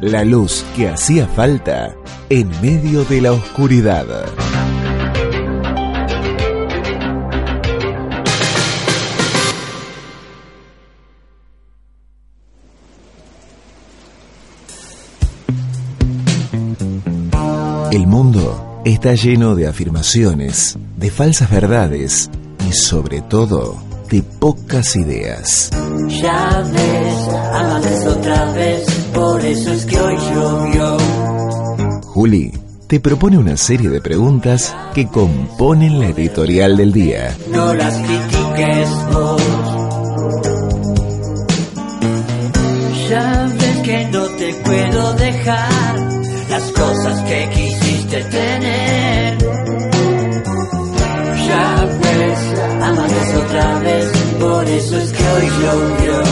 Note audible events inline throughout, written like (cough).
La luz que hacía falta en medio de la oscuridad. El mundo está lleno de afirmaciones, de falsas verdades y sobre todo de pocas ideas. Ya ves, amantes otra vez, por eso es que hoy llovió. Juli te propone una serie de preguntas que componen la editorial del día. No las critiques vos. Ya ves que no te puedo dejar las cosas que quisiste tener. Ya ves, por eso es que hoy llovió.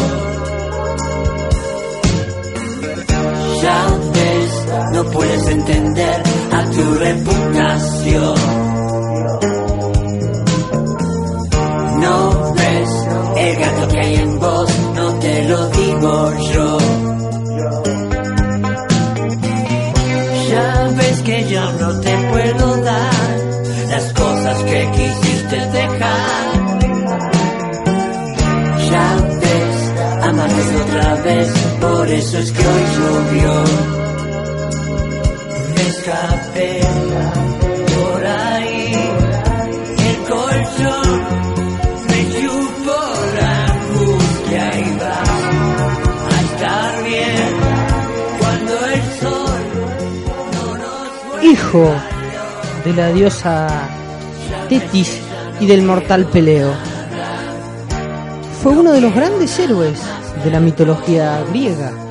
Ya ves, no puedes entender a tu reputación. No ves el gato que hay en vos, no te lo digo yo. Eso es que hoy llovió. Me escapé por ahí, el colchón me chupó la angustia y va a estar bien cuando el sol no nos hijo de la diosa Tetis y del mortal Peleo. Fue uno de los grandes héroes de la mitología griega.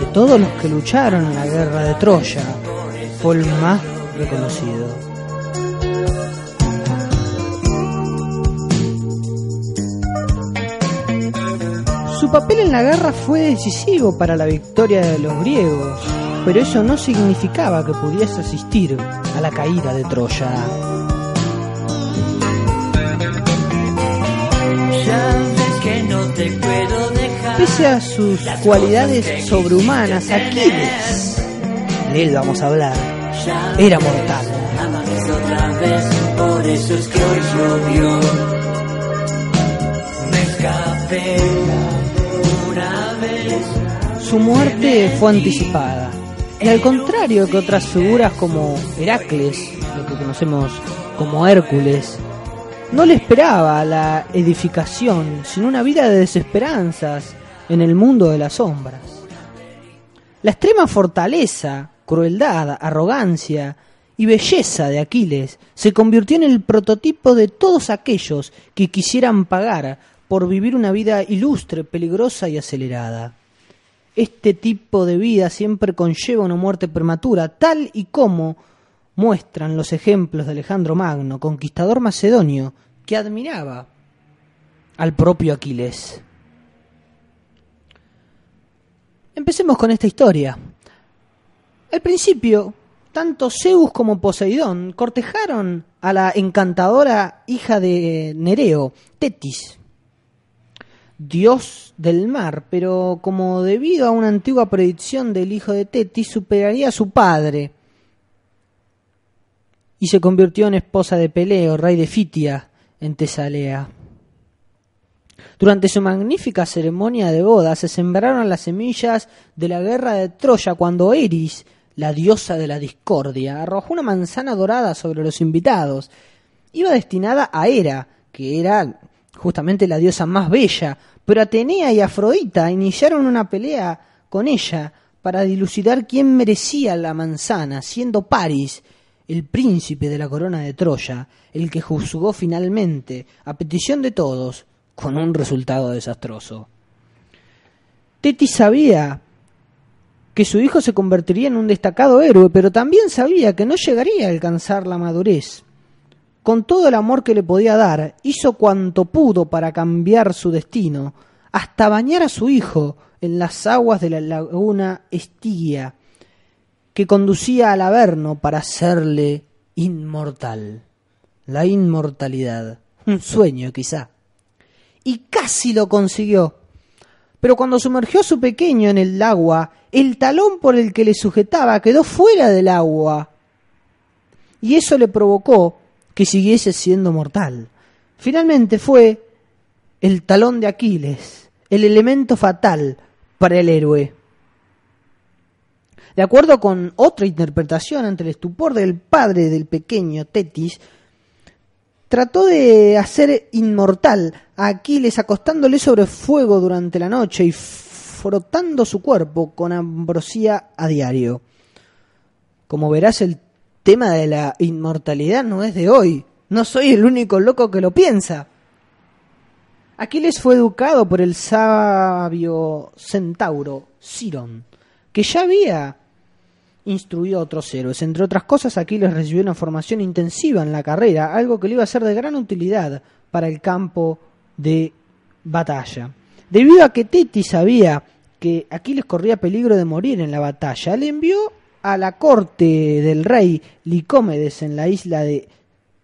De todos los que lucharon en la guerra de Troya, fue el más reconocido. Su papel en la guerra fue decisivo para la victoria de los griegos, pero eso no significaba que pudiese asistir a la caída de Troya. Ya ves que no te puedo. Pese a sus cualidades sobrehumanas, Aquiles, de él vamos a hablar, era mortal. Su muerte fue anticipada. Y al contrario que otras figuras como Heracles, lo que conocemos como Hércules, no le esperaba la edificación, sino una vida de desesperanzas en el mundo de las sombras. La extrema fortaleza, crueldad, arrogancia y belleza de Aquiles se convirtió en el prototipo de todos aquellos que quisieran pagar por vivir una vida ilustre, peligrosa y acelerada. Este tipo de vida siempre conlleva una muerte prematura, tal y como muestran los ejemplos de Alejandro Magno, conquistador macedonio, que admiraba al propio Aquiles. Empecemos con esta historia. Al principio, tanto Zeus como Poseidón cortejaron a la encantadora hija de Nereo, Tetis, dios del mar, pero como debido a una antigua predicción del hijo de Tetis superaría a su padre y se convirtió en esposa de Peleo, rey de Fitia, en Tesalea. Durante su magnífica ceremonia de boda se sembraron las semillas de la guerra de Troya cuando Eris, la diosa de la discordia, arrojó una manzana dorada sobre los invitados. Iba destinada a Hera, que era justamente la diosa más bella, pero Atenea y Afrodita iniciaron una pelea con ella para dilucidar quién merecía la manzana, siendo Paris, el príncipe de la corona de Troya, el que juzgó finalmente, a petición de todos, con un resultado desastroso. Tetis sabía que su hijo se convertiría en un destacado héroe, pero también sabía que no llegaría a alcanzar la madurez. Con todo el amor que le podía dar, hizo cuanto pudo para cambiar su destino, hasta bañar a su hijo en las aguas de la laguna Estigia, que conducía al Averno para hacerle inmortal. La inmortalidad. Un sueño, quizá. Y casi lo consiguió. Pero cuando sumergió a su pequeño en el agua, el talón por el que le sujetaba quedó fuera del agua. Y eso le provocó que siguiese siendo mortal. Finalmente fue el talón de Aquiles, el elemento fatal para el héroe. De acuerdo con otra interpretación ante el estupor del padre del pequeño Tetis, trató de hacer inmortal a Aquiles acostándole sobre fuego durante la noche y frotando su cuerpo con ambrosía a diario. Como verás, el tema de la inmortalidad no es de hoy. No soy el único loco que lo piensa. Aquiles fue educado por el sabio centauro Cirón, que ya había instruido a otros héroes. Entre otras cosas, Aquiles recibió una formación intensiva en la carrera, algo que le iba a ser de gran utilidad para el campo de batalla. Debido a que Tetis sabía que Aquiles corría peligro de morir en la batalla, le envió a la corte del rey Licómedes en la isla de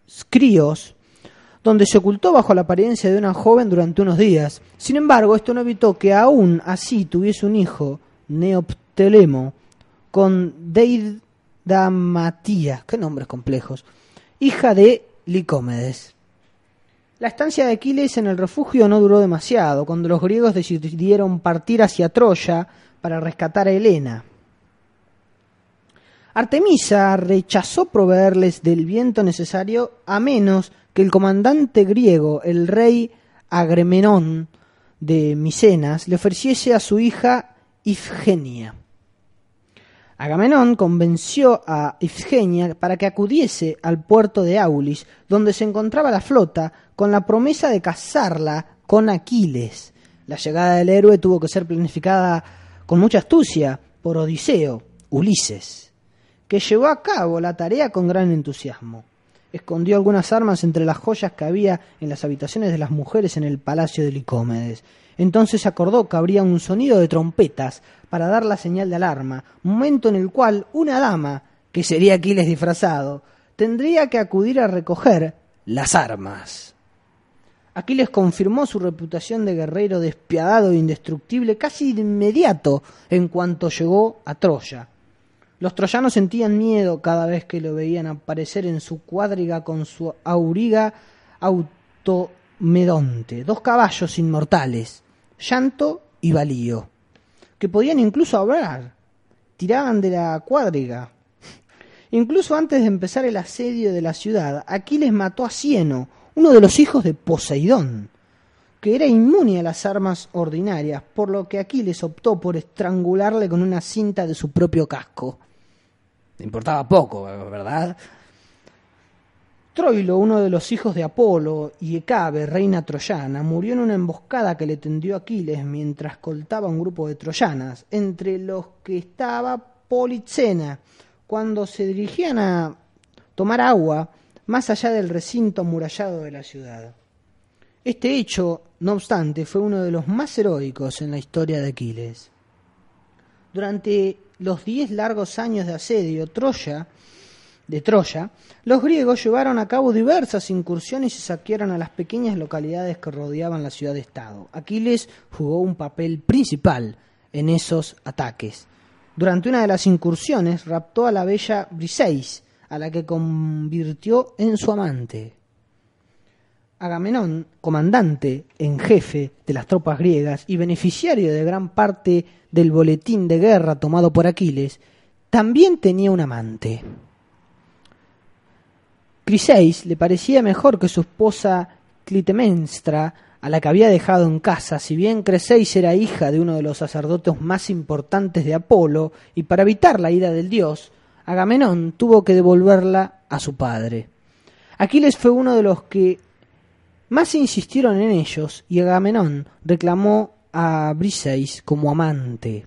Scrios, donde se ocultó bajo la apariencia de una joven durante unos días. Sin embargo, esto no evitó que aún así tuviese un hijo, Neoptelemo, con Deidamatías, qué nombres complejos, hija de Licómedes. La estancia de Aquiles en el refugio no duró demasiado, cuando los griegos decidieron partir hacia Troya para rescatar a Helena. Artemisa rechazó proveerles del viento necesario a menos que el comandante griego, el rey Agremenón de Micenas, le ofreciese a su hija Ifgenia. Agamenón convenció a Ifgenia para que acudiese al puerto de Aulis, donde se encontraba la flota, con la promesa de casarla con Aquiles. La llegada del héroe tuvo que ser planificada con mucha astucia por Odiseo, Ulises, que llevó a cabo la tarea con gran entusiasmo. Escondió algunas armas entre las joyas que había en las habitaciones de las mujeres en el palacio de Licómedes. Entonces acordó que habría un sonido de trompetas para dar la señal de alarma, momento en el cual una dama, que sería Aquiles disfrazado, tendría que acudir a recoger las armas. Aquiles confirmó su reputación de guerrero despiadado e indestructible casi de inmediato en cuanto llegó a Troya. Los troyanos sentían miedo cada vez que lo veían aparecer en su cuadriga con su auriga automedonte, dos caballos inmortales, llanto y balío que podían incluso hablar, tiraban de la cuadriga. Incluso antes de empezar el asedio de la ciudad, Aquiles mató a Cieno, uno de los hijos de Poseidón, que era inmune a las armas ordinarias, por lo que Aquiles optó por estrangularle con una cinta de su propio casco. Le importaba poco, ¿verdad? Troilo, uno de los hijos de Apolo, y Hecabe, reina troyana, murió en una emboscada que le tendió Aquiles mientras escoltaba un grupo de troyanas, entre los que estaba Polixena, cuando se dirigían a tomar agua más allá del recinto amurallado de la ciudad. Este hecho, no obstante, fue uno de los más heroicos en la historia de Aquiles. Durante los diez largos años de asedio, Troya de Troya, los griegos llevaron a cabo diversas incursiones y saquearon a las pequeñas localidades que rodeaban la ciudad-estado. Aquiles jugó un papel principal en esos ataques. Durante una de las incursiones raptó a la bella Briseis, a la que convirtió en su amante. Agamenón, comandante en jefe de las tropas griegas y beneficiario de gran parte del boletín de guerra tomado por Aquiles, también tenía un amante. Criseis le parecía mejor que su esposa Clitemnestra, a la que había dejado en casa, si bien Criseis era hija de uno de los sacerdotes más importantes de Apolo, y para evitar la ira del dios, Agamenón tuvo que devolverla a su padre. Aquiles fue uno de los que más insistieron en ellos, y Agamenón reclamó a Briseis como amante.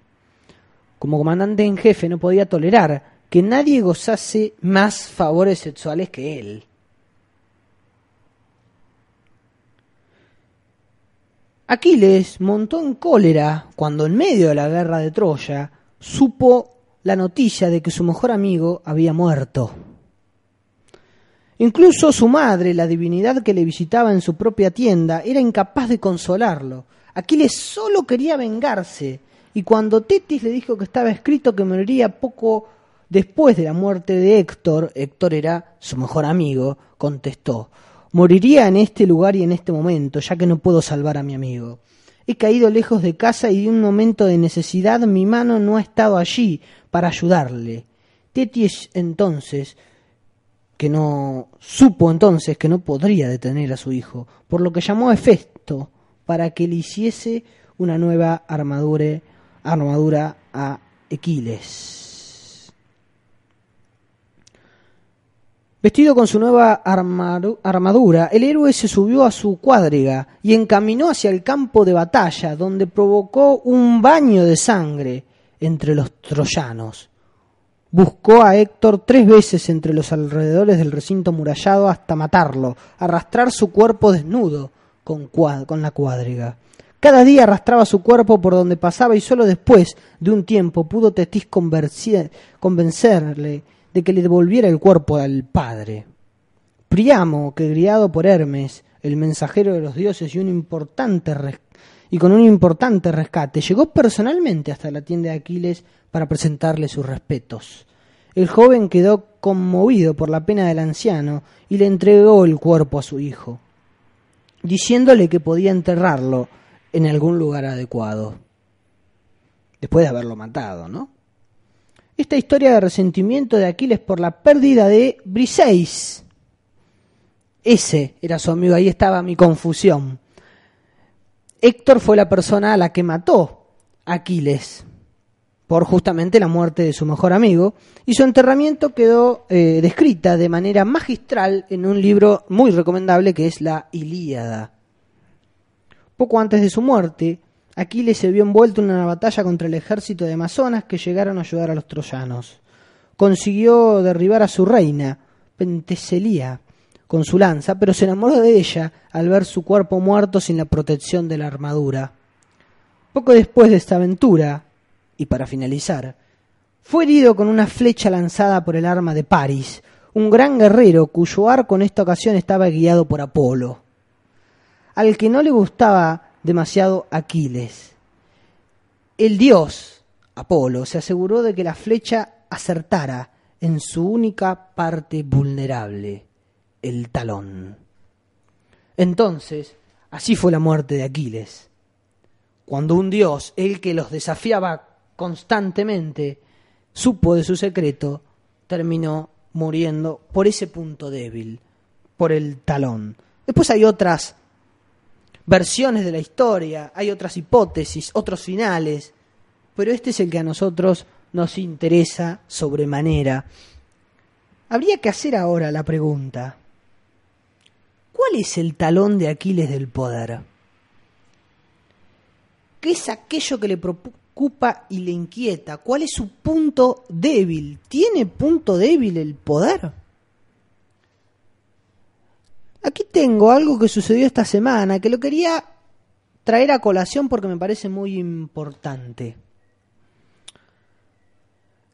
Como comandante en jefe no podía tolerar que nadie gozase más favores sexuales que él. Aquiles montó en cólera cuando en medio de la guerra de Troya supo la noticia de que su mejor amigo había muerto. Incluso su madre, la divinidad que le visitaba en su propia tienda, era incapaz de consolarlo. Aquiles solo quería vengarse y cuando Tetis le dijo que estaba escrito que moriría poco después de la muerte de Héctor, Héctor era su mejor amigo, contestó, moriría en este lugar y en este momento, ya que no puedo salvar a mi amigo. He caído lejos de casa y de un momento de necesidad mi mano no ha estado allí para ayudarle. Tetis entonces que no supo entonces que no podría detener a su hijo, por lo que llamó a Hefesto para que le hiciese una nueva armadura, armadura a Aquiles. Vestido con su nueva armadura, el héroe se subió a su cuadriga y encaminó hacia el campo de batalla, donde provocó un baño de sangre entre los troyanos. Buscó a Héctor tres veces entre los alrededores del recinto murallado hasta matarlo, arrastrar su cuerpo desnudo con, con la cuadriga. Cada día arrastraba su cuerpo por donde pasaba y solo después de un tiempo pudo Tetis convencerle de que le devolviera el cuerpo al padre. Priamo, que criado por Hermes, el mensajero de los dioses y un importante y con un importante rescate, llegó personalmente hasta la tienda de Aquiles para presentarle sus respetos. El joven quedó conmovido por la pena del anciano y le entregó el cuerpo a su hijo, diciéndole que podía enterrarlo en algún lugar adecuado, después de haberlo matado, ¿no? Esta historia de resentimiento de Aquiles por la pérdida de Briseis, ese era su amigo, ahí estaba mi confusión. Héctor fue la persona a la que mató Aquiles por justamente la muerte de su mejor amigo, y su enterramiento quedó eh, descrita de manera magistral en un libro muy recomendable que es la Ilíada. Poco antes de su muerte, Aquiles se vio envuelto en una batalla contra el ejército de Amazonas que llegaron a ayudar a los troyanos. Consiguió derribar a su reina, Penteselía, con su lanza, pero se enamoró de ella al ver su cuerpo muerto sin la protección de la armadura. Poco después de esta aventura, y para finalizar, fue herido con una flecha lanzada por el arma de Paris, un gran guerrero cuyo arco en esta ocasión estaba guiado por Apolo, al que no le gustaba demasiado Aquiles. El dios, Apolo, se aseguró de que la flecha acertara en su única parte vulnerable, el talón. Entonces, así fue la muerte de Aquiles. Cuando un dios, el que los desafiaba constantemente supo de su secreto, terminó muriendo por ese punto débil, por el talón. Después hay otras versiones de la historia, hay otras hipótesis, otros finales, pero este es el que a nosotros nos interesa sobremanera. Habría que hacer ahora la pregunta, ¿cuál es el talón de Aquiles del poder? ¿Qué es aquello que le ocupa y le inquieta? ¿Cuál es su punto débil? ¿Tiene punto débil el poder? Aquí tengo algo que sucedió esta semana que lo quería traer a colación porque me parece muy importante.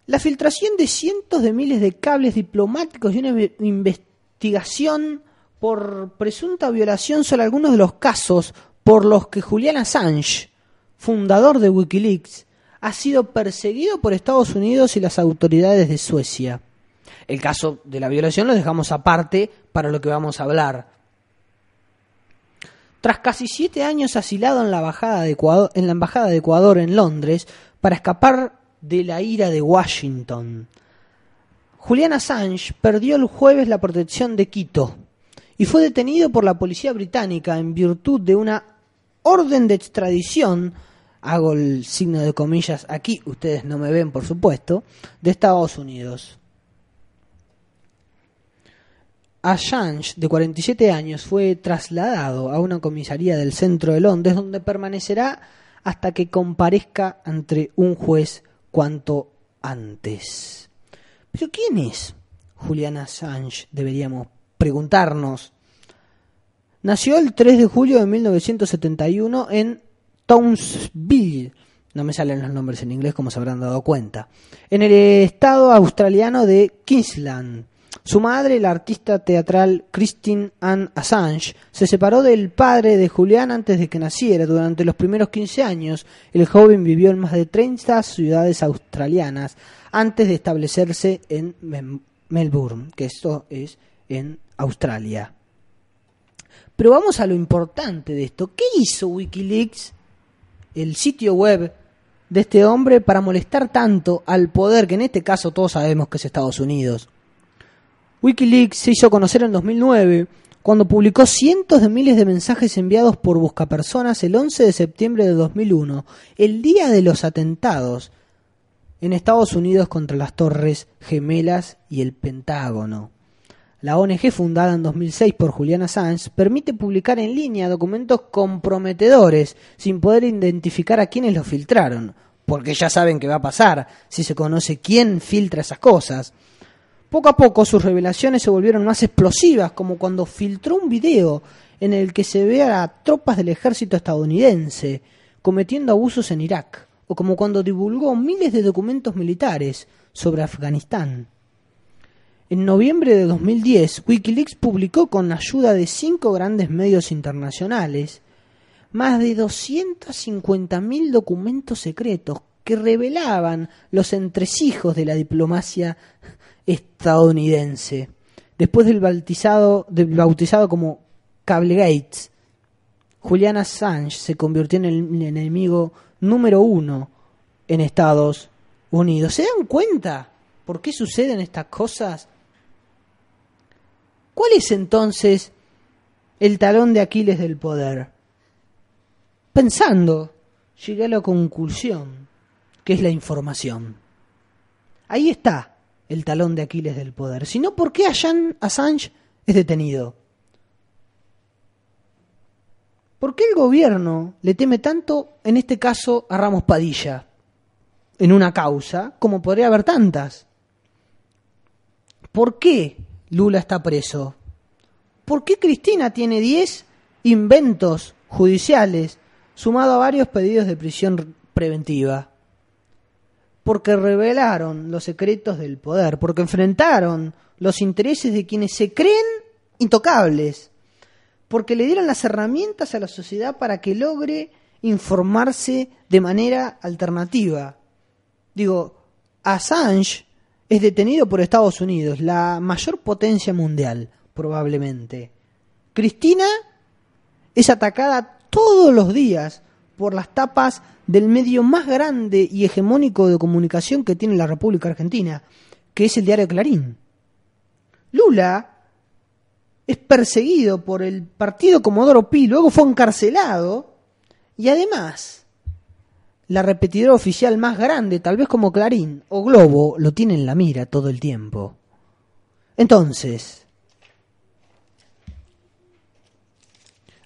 La filtración de cientos de miles de cables diplomáticos y una investigación por presunta violación son algunos de los casos por los que Julian Assange fundador de Wikileaks, ha sido perseguido por Estados Unidos y las autoridades de Suecia. El caso de la violación lo dejamos aparte para lo que vamos a hablar. Tras casi siete años asilado en la, embajada de Ecuador, en la Embajada de Ecuador en Londres para escapar de la ira de Washington, Julian Assange perdió el jueves la protección de Quito y fue detenido por la policía británica en virtud de una orden de extradición hago el signo de comillas aquí, ustedes no me ven por supuesto, de Estados Unidos. Assange, de 47 años, fue trasladado a una comisaría del centro de Londres donde permanecerá hasta que comparezca ante un juez cuanto antes. Pero ¿quién es Julian Assange? Deberíamos preguntarnos. Nació el 3 de julio de 1971 en Townsville, no me salen los nombres en inglés como se habrán dado cuenta, en el estado australiano de Queensland. Su madre, la artista teatral Christine Anne Assange, se separó del padre de Julián antes de que naciera. Durante los primeros 15 años, el joven vivió en más de 30 ciudades australianas antes de establecerse en Melbourne, que esto es en Australia. Pero vamos a lo importante de esto. ¿Qué hizo Wikileaks, el sitio web de este hombre, para molestar tanto al poder, que en este caso todos sabemos que es Estados Unidos? Wikileaks se hizo conocer en 2009 cuando publicó cientos de miles de mensajes enviados por buscapersonas el 11 de septiembre de 2001, el día de los atentados en Estados Unidos contra las Torres Gemelas y el Pentágono. La ONG, fundada en 2006 por Julian Assange, permite publicar en línea documentos comprometedores sin poder identificar a quienes los filtraron, porque ya saben qué va a pasar si se conoce quién filtra esas cosas. Poco a poco sus revelaciones se volvieron más explosivas, como cuando filtró un video en el que se ve a tropas del ejército estadounidense cometiendo abusos en Irak, o como cuando divulgó miles de documentos militares sobre Afganistán. En noviembre de 2010, Wikileaks publicó con ayuda de cinco grandes medios internacionales más de 250.000 documentos secretos que revelaban los entresijos de la diplomacia estadounidense. Después del bautizado, del bautizado como Cable Gates, Julian Assange se convirtió en el enemigo número uno en Estados Unidos. ¿Se dan cuenta por qué suceden estas cosas? ¿Cuál es entonces el talón de Aquiles del poder? Pensando, llegué a la conclusión que es la información. Ahí está el talón de Aquiles del poder, sino por qué Assange es detenido. ¿Por qué el gobierno le teme tanto, en este caso, a Ramos Padilla, en una causa, como podría haber tantas? ¿Por qué Lula está preso? ¿Por qué Cristina tiene 10 inventos judiciales, sumado a varios pedidos de prisión preventiva? Porque revelaron los secretos del poder, porque enfrentaron los intereses de quienes se creen intocables, porque le dieron las herramientas a la sociedad para que logre informarse de manera alternativa. Digo, Assange es detenido por Estados Unidos, la mayor potencia mundial, probablemente. Cristina es atacada todos los días por las tapas del medio más grande y hegemónico de comunicación que tiene la República Argentina, que es el diario Clarín. Lula es perseguido por el partido Comodoro Pi, luego fue encarcelado y además la repetidora oficial más grande, tal vez como Clarín o Globo, lo tiene en la mira todo el tiempo. Entonces,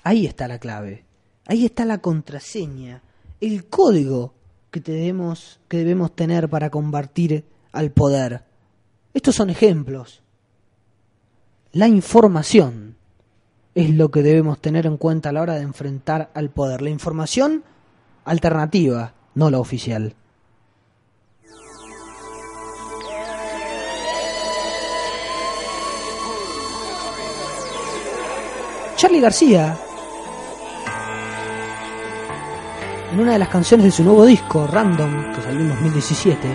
ahí está la clave. Ahí está la contraseña, el código que debemos, que debemos tener para combatir al poder. Estos son ejemplos. La información es lo que debemos tener en cuenta a la hora de enfrentar al poder. La información alternativa, no la oficial. Charlie García en una de las canciones de su nuevo disco, Random, que salió en 2017.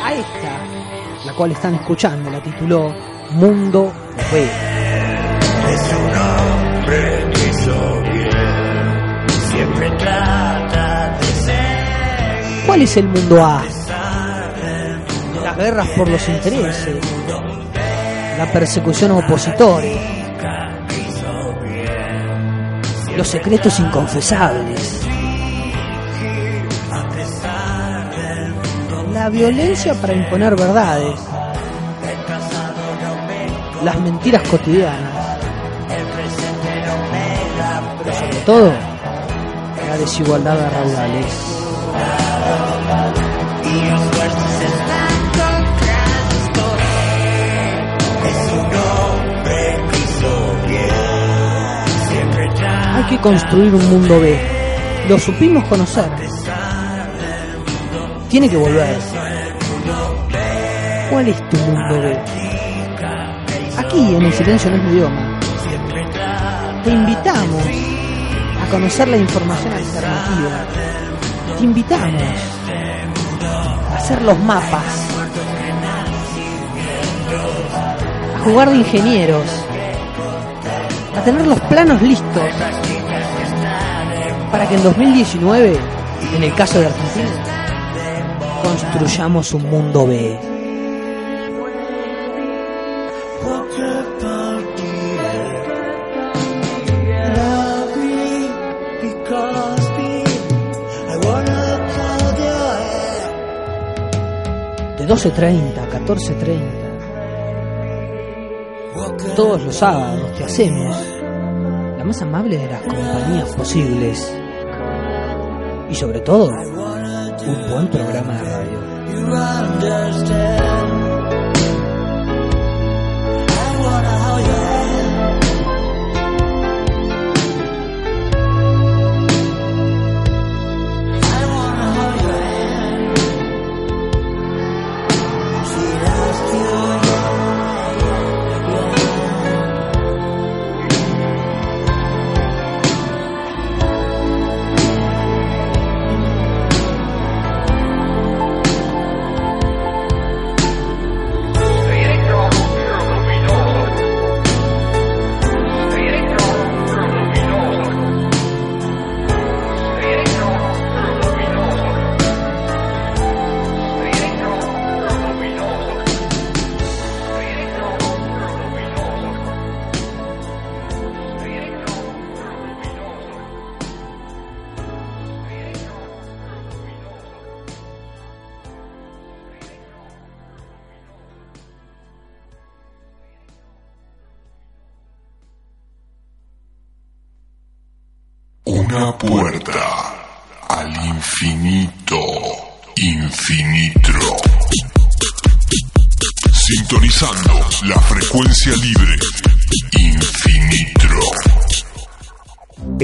A esta, la cual están escuchando, la tituló Mundo B. Es un hombre que hizo bien, siempre trata de ser. ¿Cuál es el mundo A? Las guerras por los intereses, la persecución a opositores, los secretos inconfesables, la violencia para imponer verdades, las mentiras cotidianas, pero sobre todo la desigualdad de raudales. Hay que construir un mundo B. Lo supimos conocer. Tiene que volver. ¿Cuál es tu mundo B? Aquí en el silencio no es idioma. Te invitamos a conocer la información alternativa. Te invitamos a hacer los mapas. A jugar de ingenieros. A tener los planos listos. Para que en 2019, en el caso de Argentina, construyamos un mundo B. De 12.30 a 14.30. Todos los sábados te hacemos la más amable de las compañías posibles. Y sobre todo, un buen programa de radio.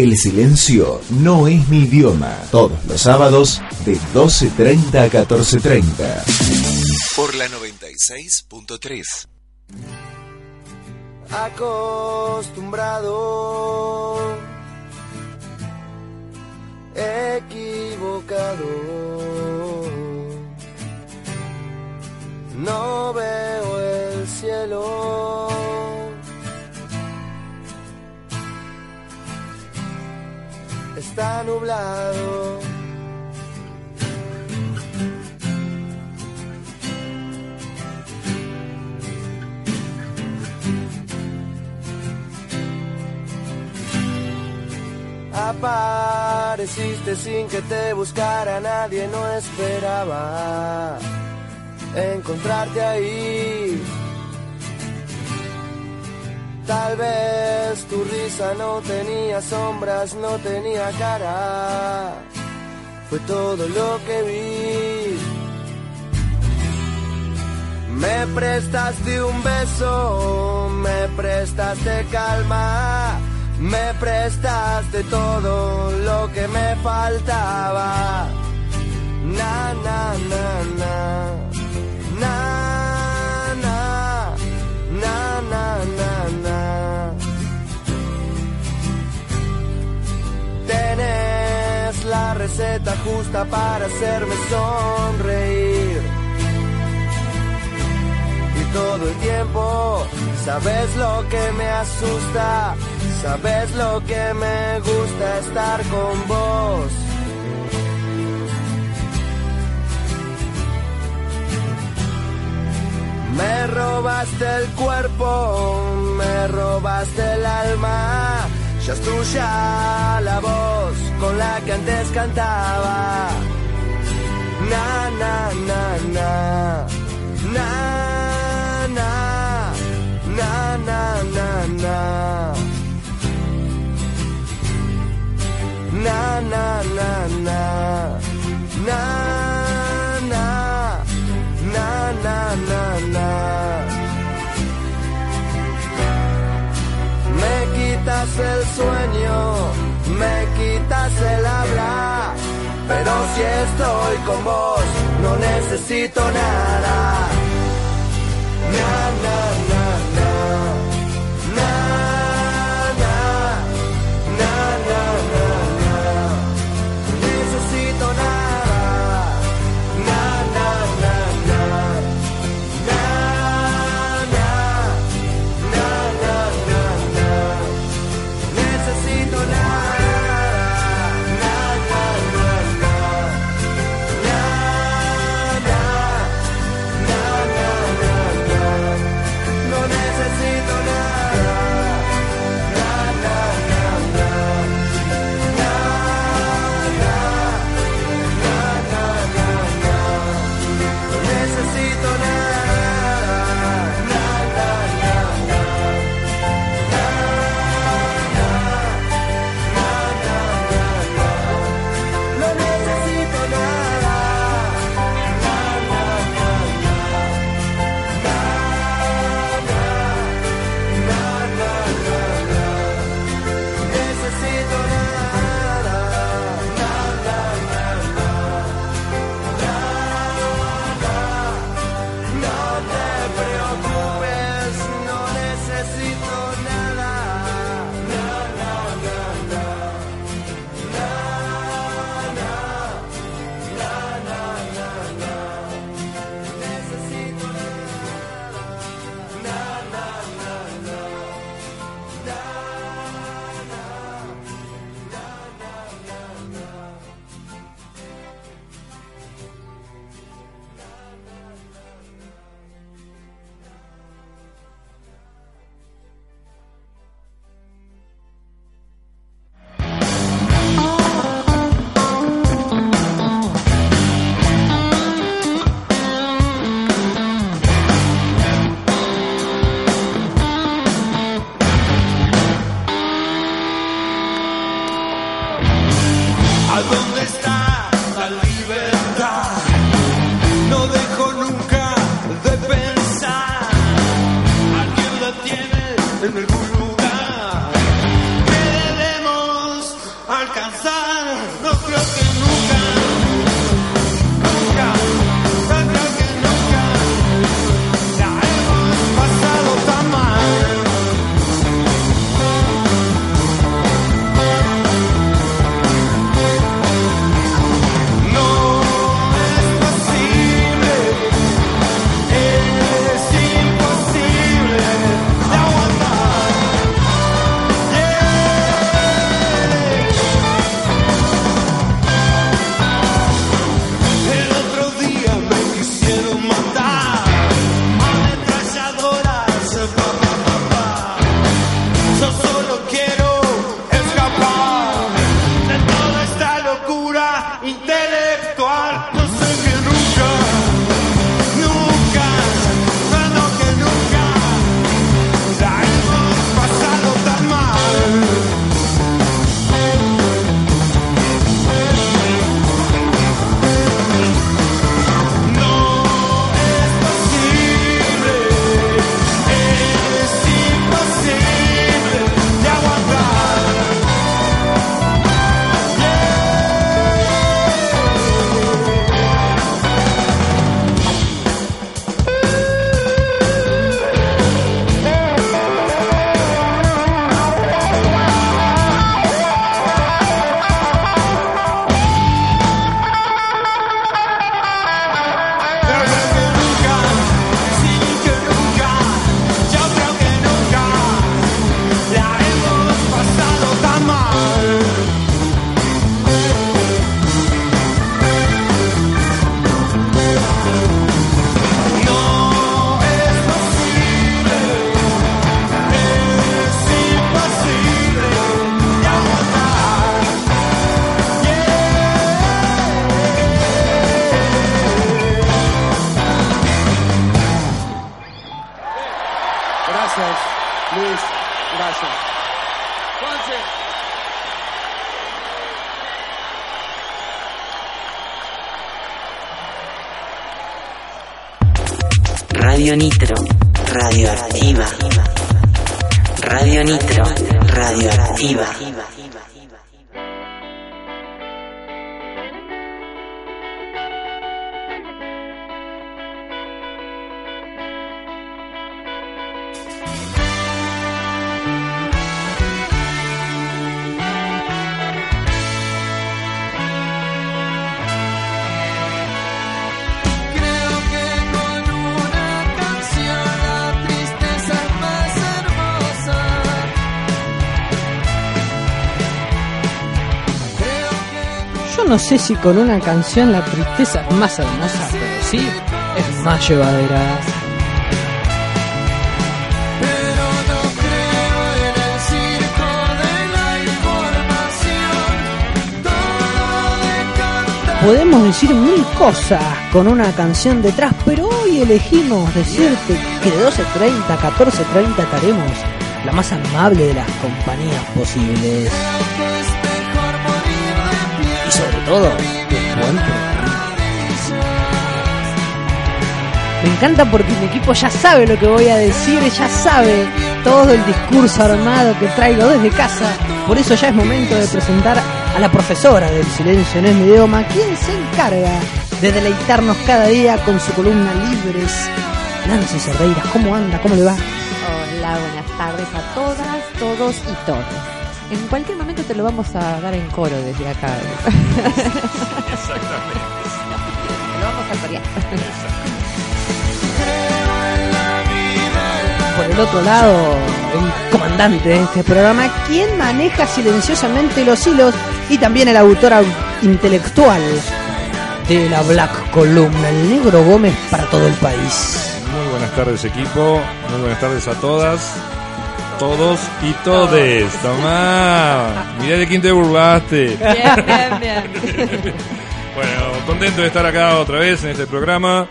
El silencio no es mi idioma. Todos los sábados de 12.30 a 14.30. Por la 96.3. acostumbrado, equivocado. No veo el cielo. Está nublado. Apareciste sin que te buscara, nadie no esperaba encontrarte ahí. Tal vez tu risa no tenía sombras, no tenía cara. Fue todo lo que vi. Me prestaste un beso, me prestaste calma, me prestaste todo lo que me faltaba. Na, na, na, na. Na, na, na, na. na. La receta justa para hacerme sonreír y todo el tiempo sabes lo que me asusta, sabes lo que me gusta estar con vos. Me robaste el cuerpo, me robaste el alma, ya es tuya la con la que antes cantaba. Na, na, na, na. Na, na, na, na, na, na. Na, na, na, na. Na, na, na, na, na, na. Me quitas el sueño me quitas el habla, pero si estoy con vos, no necesito nada. Radio sé si con una canción la tristeza es más hermosa, pero sí es más llevadera. No. Podemos decir mil cosas con una canción detrás, pero hoy elegimos decirte que de 12.30 a 14.30 estaremos la más amable de las compañías posibles. Todo, programa. Me encanta porque mi equipo ya sabe lo que voy a decir, ya sabe todo el discurso armado que traigo desde casa. Por eso ya es momento de presentar a la profesora del silencio en el idioma, quien se encarga de deleitarnos cada día con su columna Libres. Nancy Cerdeira, ¿cómo anda? ¿Cómo le va? Hola, buenas tardes a todas, todos y todos. En cualquier momento te lo vamos a dar en coro desde acá. (laughs) Exactamente. Te lo vamos a corear. Por el otro lado, el comandante de este programa, quien maneja silenciosamente los hilos y también el autor au- intelectual de la Black Columna, el negro Gómez para todo el país. Muy buenas tardes equipo, muy buenas tardes a todas, todos y todes. Tomá, mirá de quién te burlaste. Bien, bien, bien. (laughs) Bueno, contento de estar acá otra vez en este programa.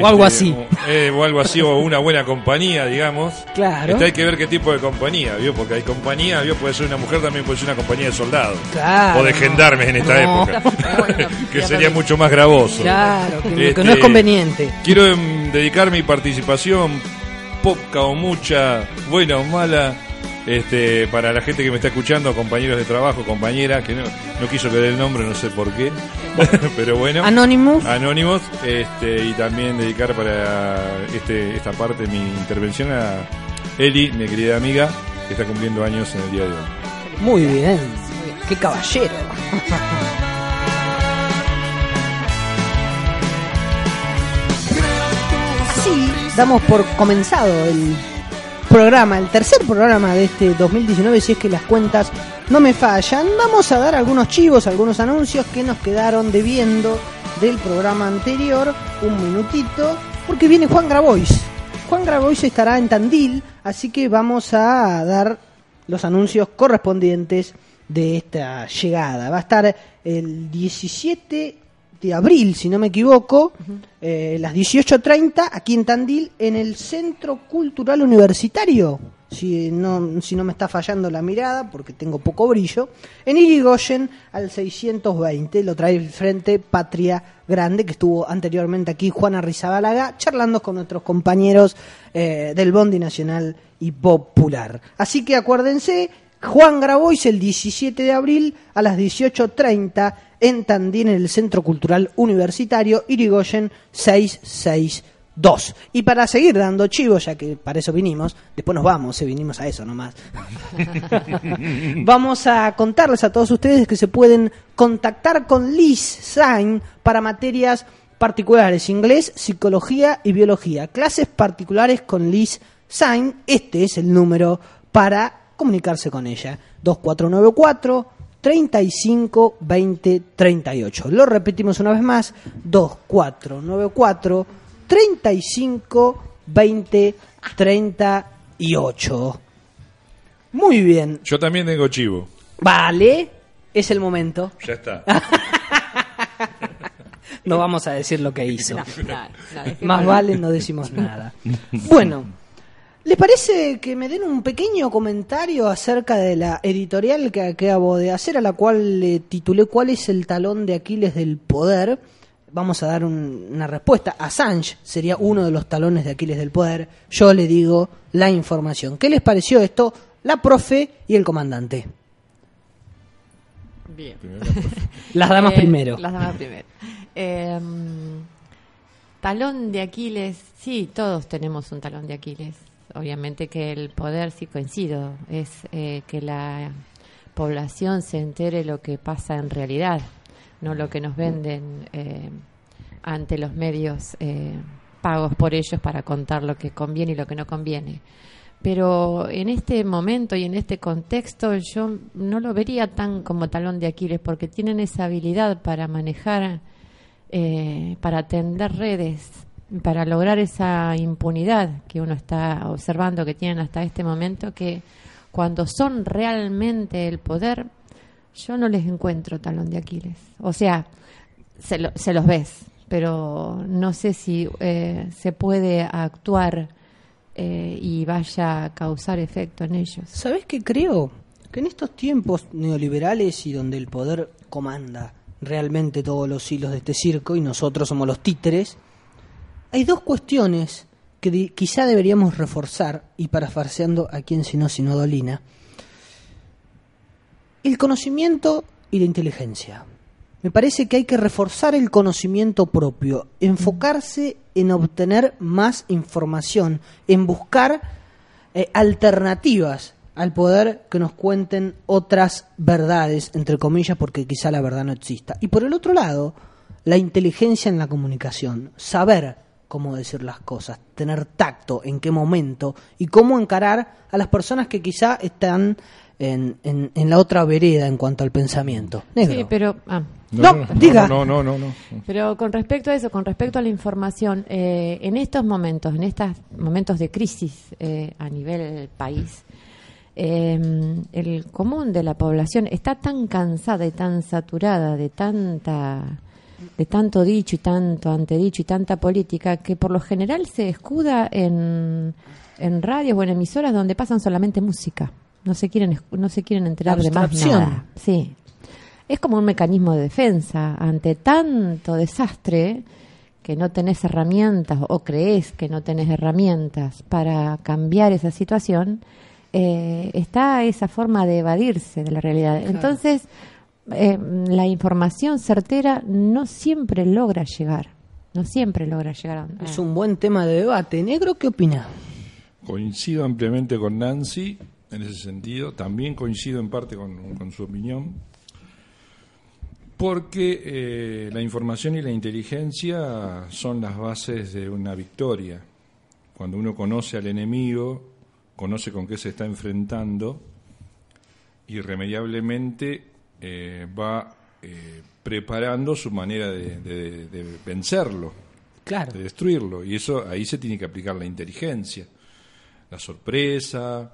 O algo así. eh, o algo así, o una buena compañía, digamos. Claro. Este, hay que ver qué tipo de compañía, ¿vio? Porque hay compañía, ¿vio? Puede ser una mujer, también puede ser una compañía de soldados. Claro. O de gendarmes en esta No. época. (laughs) Bueno, (laughs) que sería mucho más gravoso. Claro, que, que Este, no es conveniente. Quiero em, dedicar mi participación, poca o mucha, buena o mala, este, para la gente que me está escuchando, compañeros de trabajo, compañera, que no, no quiso que dé el nombre, no sé por qué, (laughs) pero bueno. Anonymous. Anónimos, este, y también dedicar para este, esta parte de mi intervención a Eli, mi querida amiga, que está cumpliendo años en el día de hoy. Muy bien. Qué caballero. (laughs) damos por comenzado el programa, el tercer programa de este 2019, si es que las cuentas no me fallan. Vamos a dar algunos chivos, algunos anuncios que nos quedaron debiendo del programa anterior, un minutito, porque viene Juan Grabois. Juan Grabois estará en Tandil, así que vamos a dar los anuncios correspondientes de esta llegada. Va a estar el 17 de abril, si no me equivoco, eh, las 18.30 aquí en Tandil, en el Centro Cultural Universitario, si no, si no me está fallando la mirada, porque tengo poco brillo, en Irigoyen al 620, lo trae el Frente Patria Grande, que estuvo anteriormente aquí Juana Rizabalaga, charlando con nuestros compañeros eh, del Bondi Nacional y Popular. Así que acuérdense, Juan Grabois el 17 de abril a las 18.30 en Tandil, en el Centro Cultural Universitario Irigoyen 662. Y para seguir dando chivos, ya que para eso vinimos, después nos vamos, se vinimos a eso nomás. (laughs) Vamos a contarles a todos ustedes que se pueden contactar con Liz Sain para materias particulares, inglés, psicología y biología. Clases particulares con Liz Sain, este es el número para comunicarse con ella. 2494 35 20 38. Lo repetimos una vez más. 2494 35 20 38. Muy bien. Yo también tengo chivo, Vale. Es el momento. ya está. (laughs) No vamos a decir lo que hizo. No, no, no. Más vale no decimos nada. Bueno, ¿les parece que me den un pequeño comentario acerca de la editorial que acabo de hacer, a la cual le titulé ¿Cuál es el talón de Aquiles del poder? Vamos a dar un- una respuesta. Assange sería uno de los talones de Aquiles del poder. Yo le digo la información. ¿Qué les pareció esto? La profe y el comandante. Bien. (laughs) Las damas Eh, primero. Las damas primero. Eh, talón de Aquiles, sí, todos tenemos un talón de Aquiles. Obviamente que el poder, sí coincido, es eh, que la población se entere lo que pasa en realidad, no lo que nos venden eh, ante los medios eh, pagos por ellos para contar lo que conviene y lo que no conviene. pero en este momento y en este contexto yo no lo vería tan como talón de Aquiles porque tienen esa habilidad para manejar, eh, para tender redes, para lograr esa impunidad que uno está observando que tienen hasta este momento, que cuando son realmente el poder, yo no les encuentro talón de Aquiles. O sea, se, lo- se los ves, pero no sé si eh, se puede actuar eh, y vaya a causar efecto en ellos. ¿Sabes qué creo? Que en estos tiempos neoliberales y donde el poder comanda realmente todos los hilos de este circo y nosotros somos los títeres, hay dos cuestiones que quizá deberíamos reforzar, y parafarseando a quien si no, sino Dolina, el conocimiento y la inteligencia. Me parece que hay que reforzar el conocimiento propio, enfocarse en obtener más información, en buscar eh, alternativas al poder que nos cuenten otras verdades, entre comillas, porque quizá la verdad no exista. Y por el otro lado, la inteligencia en la comunicación, saber cómo decir las cosas, tener tacto, en qué momento y cómo encarar a las personas que quizá están en, en- en la otra vereda en cuanto al pensamiento. Negro. Sí, pero ah, No, diga. No, no, no, no. Pero con respecto a eso, con respecto a la información, eh, en estos momentos, en estos momentos de crisis eh, a nivel país, eh, el común de la población está tan cansada y tan saturada de tanta de tanto dicho y tanto antedicho y tanta política que por lo general se escuda en, en radios o en emisoras donde pasan solamente música. No se quieren no se quieren enterar de más nada. Sí. Es como un mecanismo de defensa ante tanto desastre que no tenés herramientas o crees que no tenés herramientas para cambiar esa situación, eh, está esa forma de evadirse de la realidad. Entonces, eh, la información certera no siempre logra llegar, no siempre logra llegar a... Es un buen tema de debate. Negro, ¿qué opina? Coincido ampliamente con Nancy en ese sentido. También coincido en parte con, con su opinión. Porque eh, la información y la inteligencia son las bases de una victoria. Cuando uno conoce al enemigo, conoce con qué se está enfrentando, irremediablemente eh, va eh, preparando su manera de, de- de vencerlo, Claro. de destruirlo. Y eso ahí se tiene que aplicar la inteligencia, la sorpresa,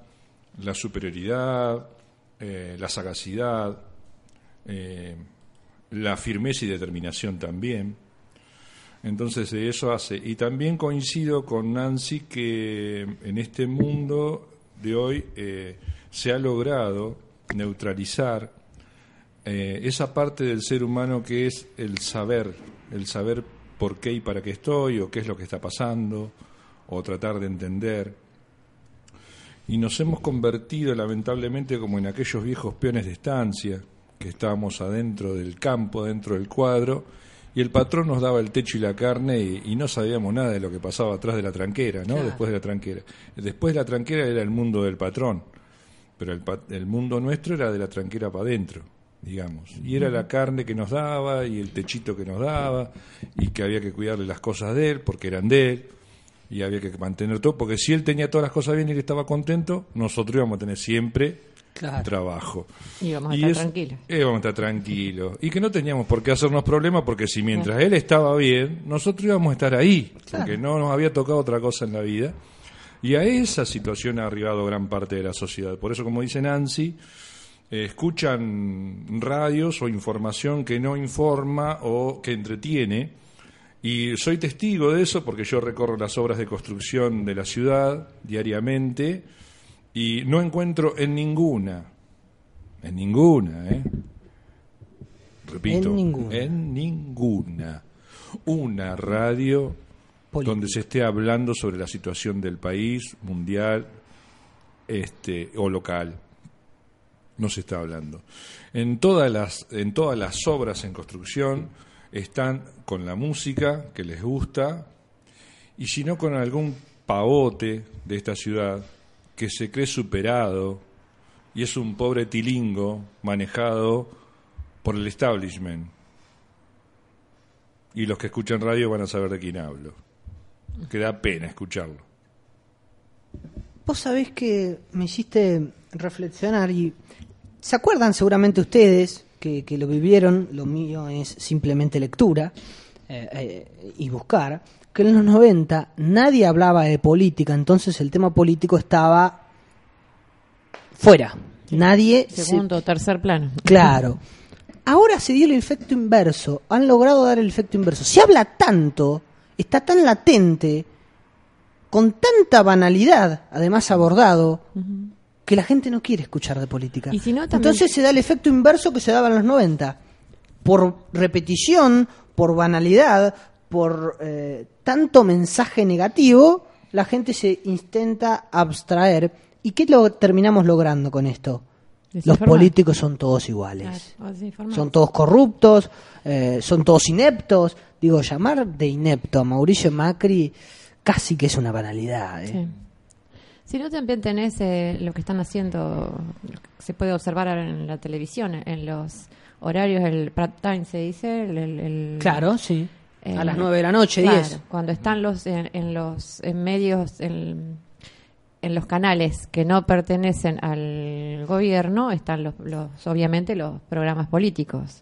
la superioridad, eh, la sagacidad, la firmeza y determinación también. Entonces de eso hace. Y también coincido con Nancy que en este mundo de hoy se ha logrado neutralizar eh, esa parte del ser humano que es el saber, el saber por qué y para qué estoy, o qué es lo que está pasando, o tratar de entender. Y nos hemos convertido lamentablemente como en aquellos viejos peones de estancia, que estábamos adentro del campo, dentro del cuadro, y el patrón nos daba el techo y la carne y, y no sabíamos nada de lo que pasaba atrás de la tranquera, ¿no? Claro. Después de la tranquera. Después de la tranquera era el mundo del patrón, pero el, el mundo nuestro era de la tranquera para adentro, digamos. Y era la carne que nos daba y el techito que nos daba y que había que cuidarle las cosas de él porque eran de él y había que mantener todo, porque si él tenía todas las cosas bien y él estaba contento, nosotros íbamos a tener siempre Claro. trabajo. Y vamos a estar es- tranquilos. eh, vamos a estar tranquilos. Y que no teníamos por qué hacernos problemas, porque si mientras él estaba bien, nosotros íbamos a estar ahí, porque no nos había tocado otra cosa en la vida. Y a esa situación ha arribado gran parte de la sociedad. Por eso, como dice Nancy, eh, escuchan radios o información que no informa o que entretiene. Y soy testigo de eso porque yo recorro las obras de construcción de la ciudad diariamente y no encuentro en ninguna, en ninguna, ¿eh? Repito, En ninguna. en ninguna, una radio Política. donde se esté hablando sobre la situación del país, mundial este, o local. No se está hablando. En todas las, en todas las obras en construcción están con la música que les gusta y si no con algún pavote de esta ciudad que se cree superado y es un pobre tilingo manejado por el establishment. Y los que escuchan radio van a saber de quién hablo. Que da pena escucharlo. Vos sabés que me hiciste reflexionar y se acuerdan seguramente ustedes que, que lo vivieron, lo mío es simplemente lectura eh, eh, y buscar, que en los 90 nadie hablaba de política, entonces el tema político estaba fuera. Nadie se- Segundo o tercer plano. Claro. Ahora se dio el efecto inverso. Han logrado dar el efecto inverso. Se habla tanto, está tan latente, con tanta banalidad, además abordado, que la gente no quiere escuchar de política. Y si no, también- Entonces se da el efecto inverso que se daba en los 90. Por repetición, por banalidad, por eh, tanto mensaje negativo, la gente se intenta abstraer. ¿Y qué lo terminamos logrando con esto? Los políticos son todos iguales. Son todos corruptos, eh, son todos ineptos. Digo, llamar de inepto a Mauricio Macri casi que es una banalidad. ¿eh? Sí. Si no, también tenés eh, lo que están haciendo, lo que se puede observar ahora en la televisión, en los horarios, el prime time se dice. El, el- el- Claro, sí. eh, a las 9 de la noche, claro, 10. Cuando están los en, en los en medios, en, en los canales que no pertenecen al gobierno, están los, los obviamente los programas políticos.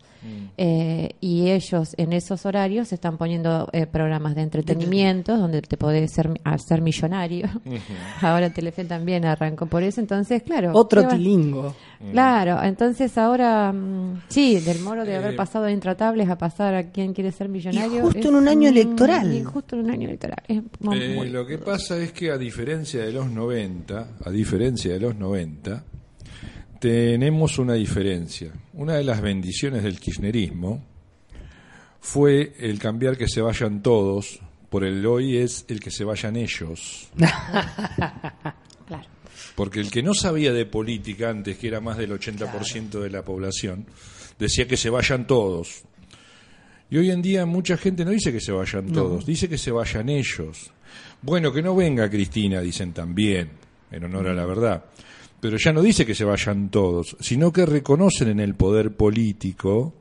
Eh, y ellos en esos horarios están poniendo eh, programas de entretenimiento donde te podés ser, hacer millonario. (laughs) ahora Telefe también arrancó por eso, entonces claro. Otro ¿qué va- tilingo. Claro, entonces ahora mm, sí, del moro de haber Eh, pasado de intratables a pasar a quien quiere ser millonario. Y justo es en un año electoral. y justo en un año electoral. Es muy- Eh, muy- lo que pasa es que a diferencia de los 90, a diferencia de los 90, tenemos una diferencia. Una de las bendiciones del kirchnerismo fue el cambiar que se vayan todos, por el hoy es el que se vayan ellos. (laughs) claro. Porque el que no sabía de política antes, que era más del 80% de la población, decía que se vayan todos. Y hoy en día mucha gente no dice que se vayan todos, dice que se vayan ellos. Bueno, que no venga Cristina, dicen también, en honor a la verdad. Pero ya no dice que se vayan todos, sino que reconocen en el poder político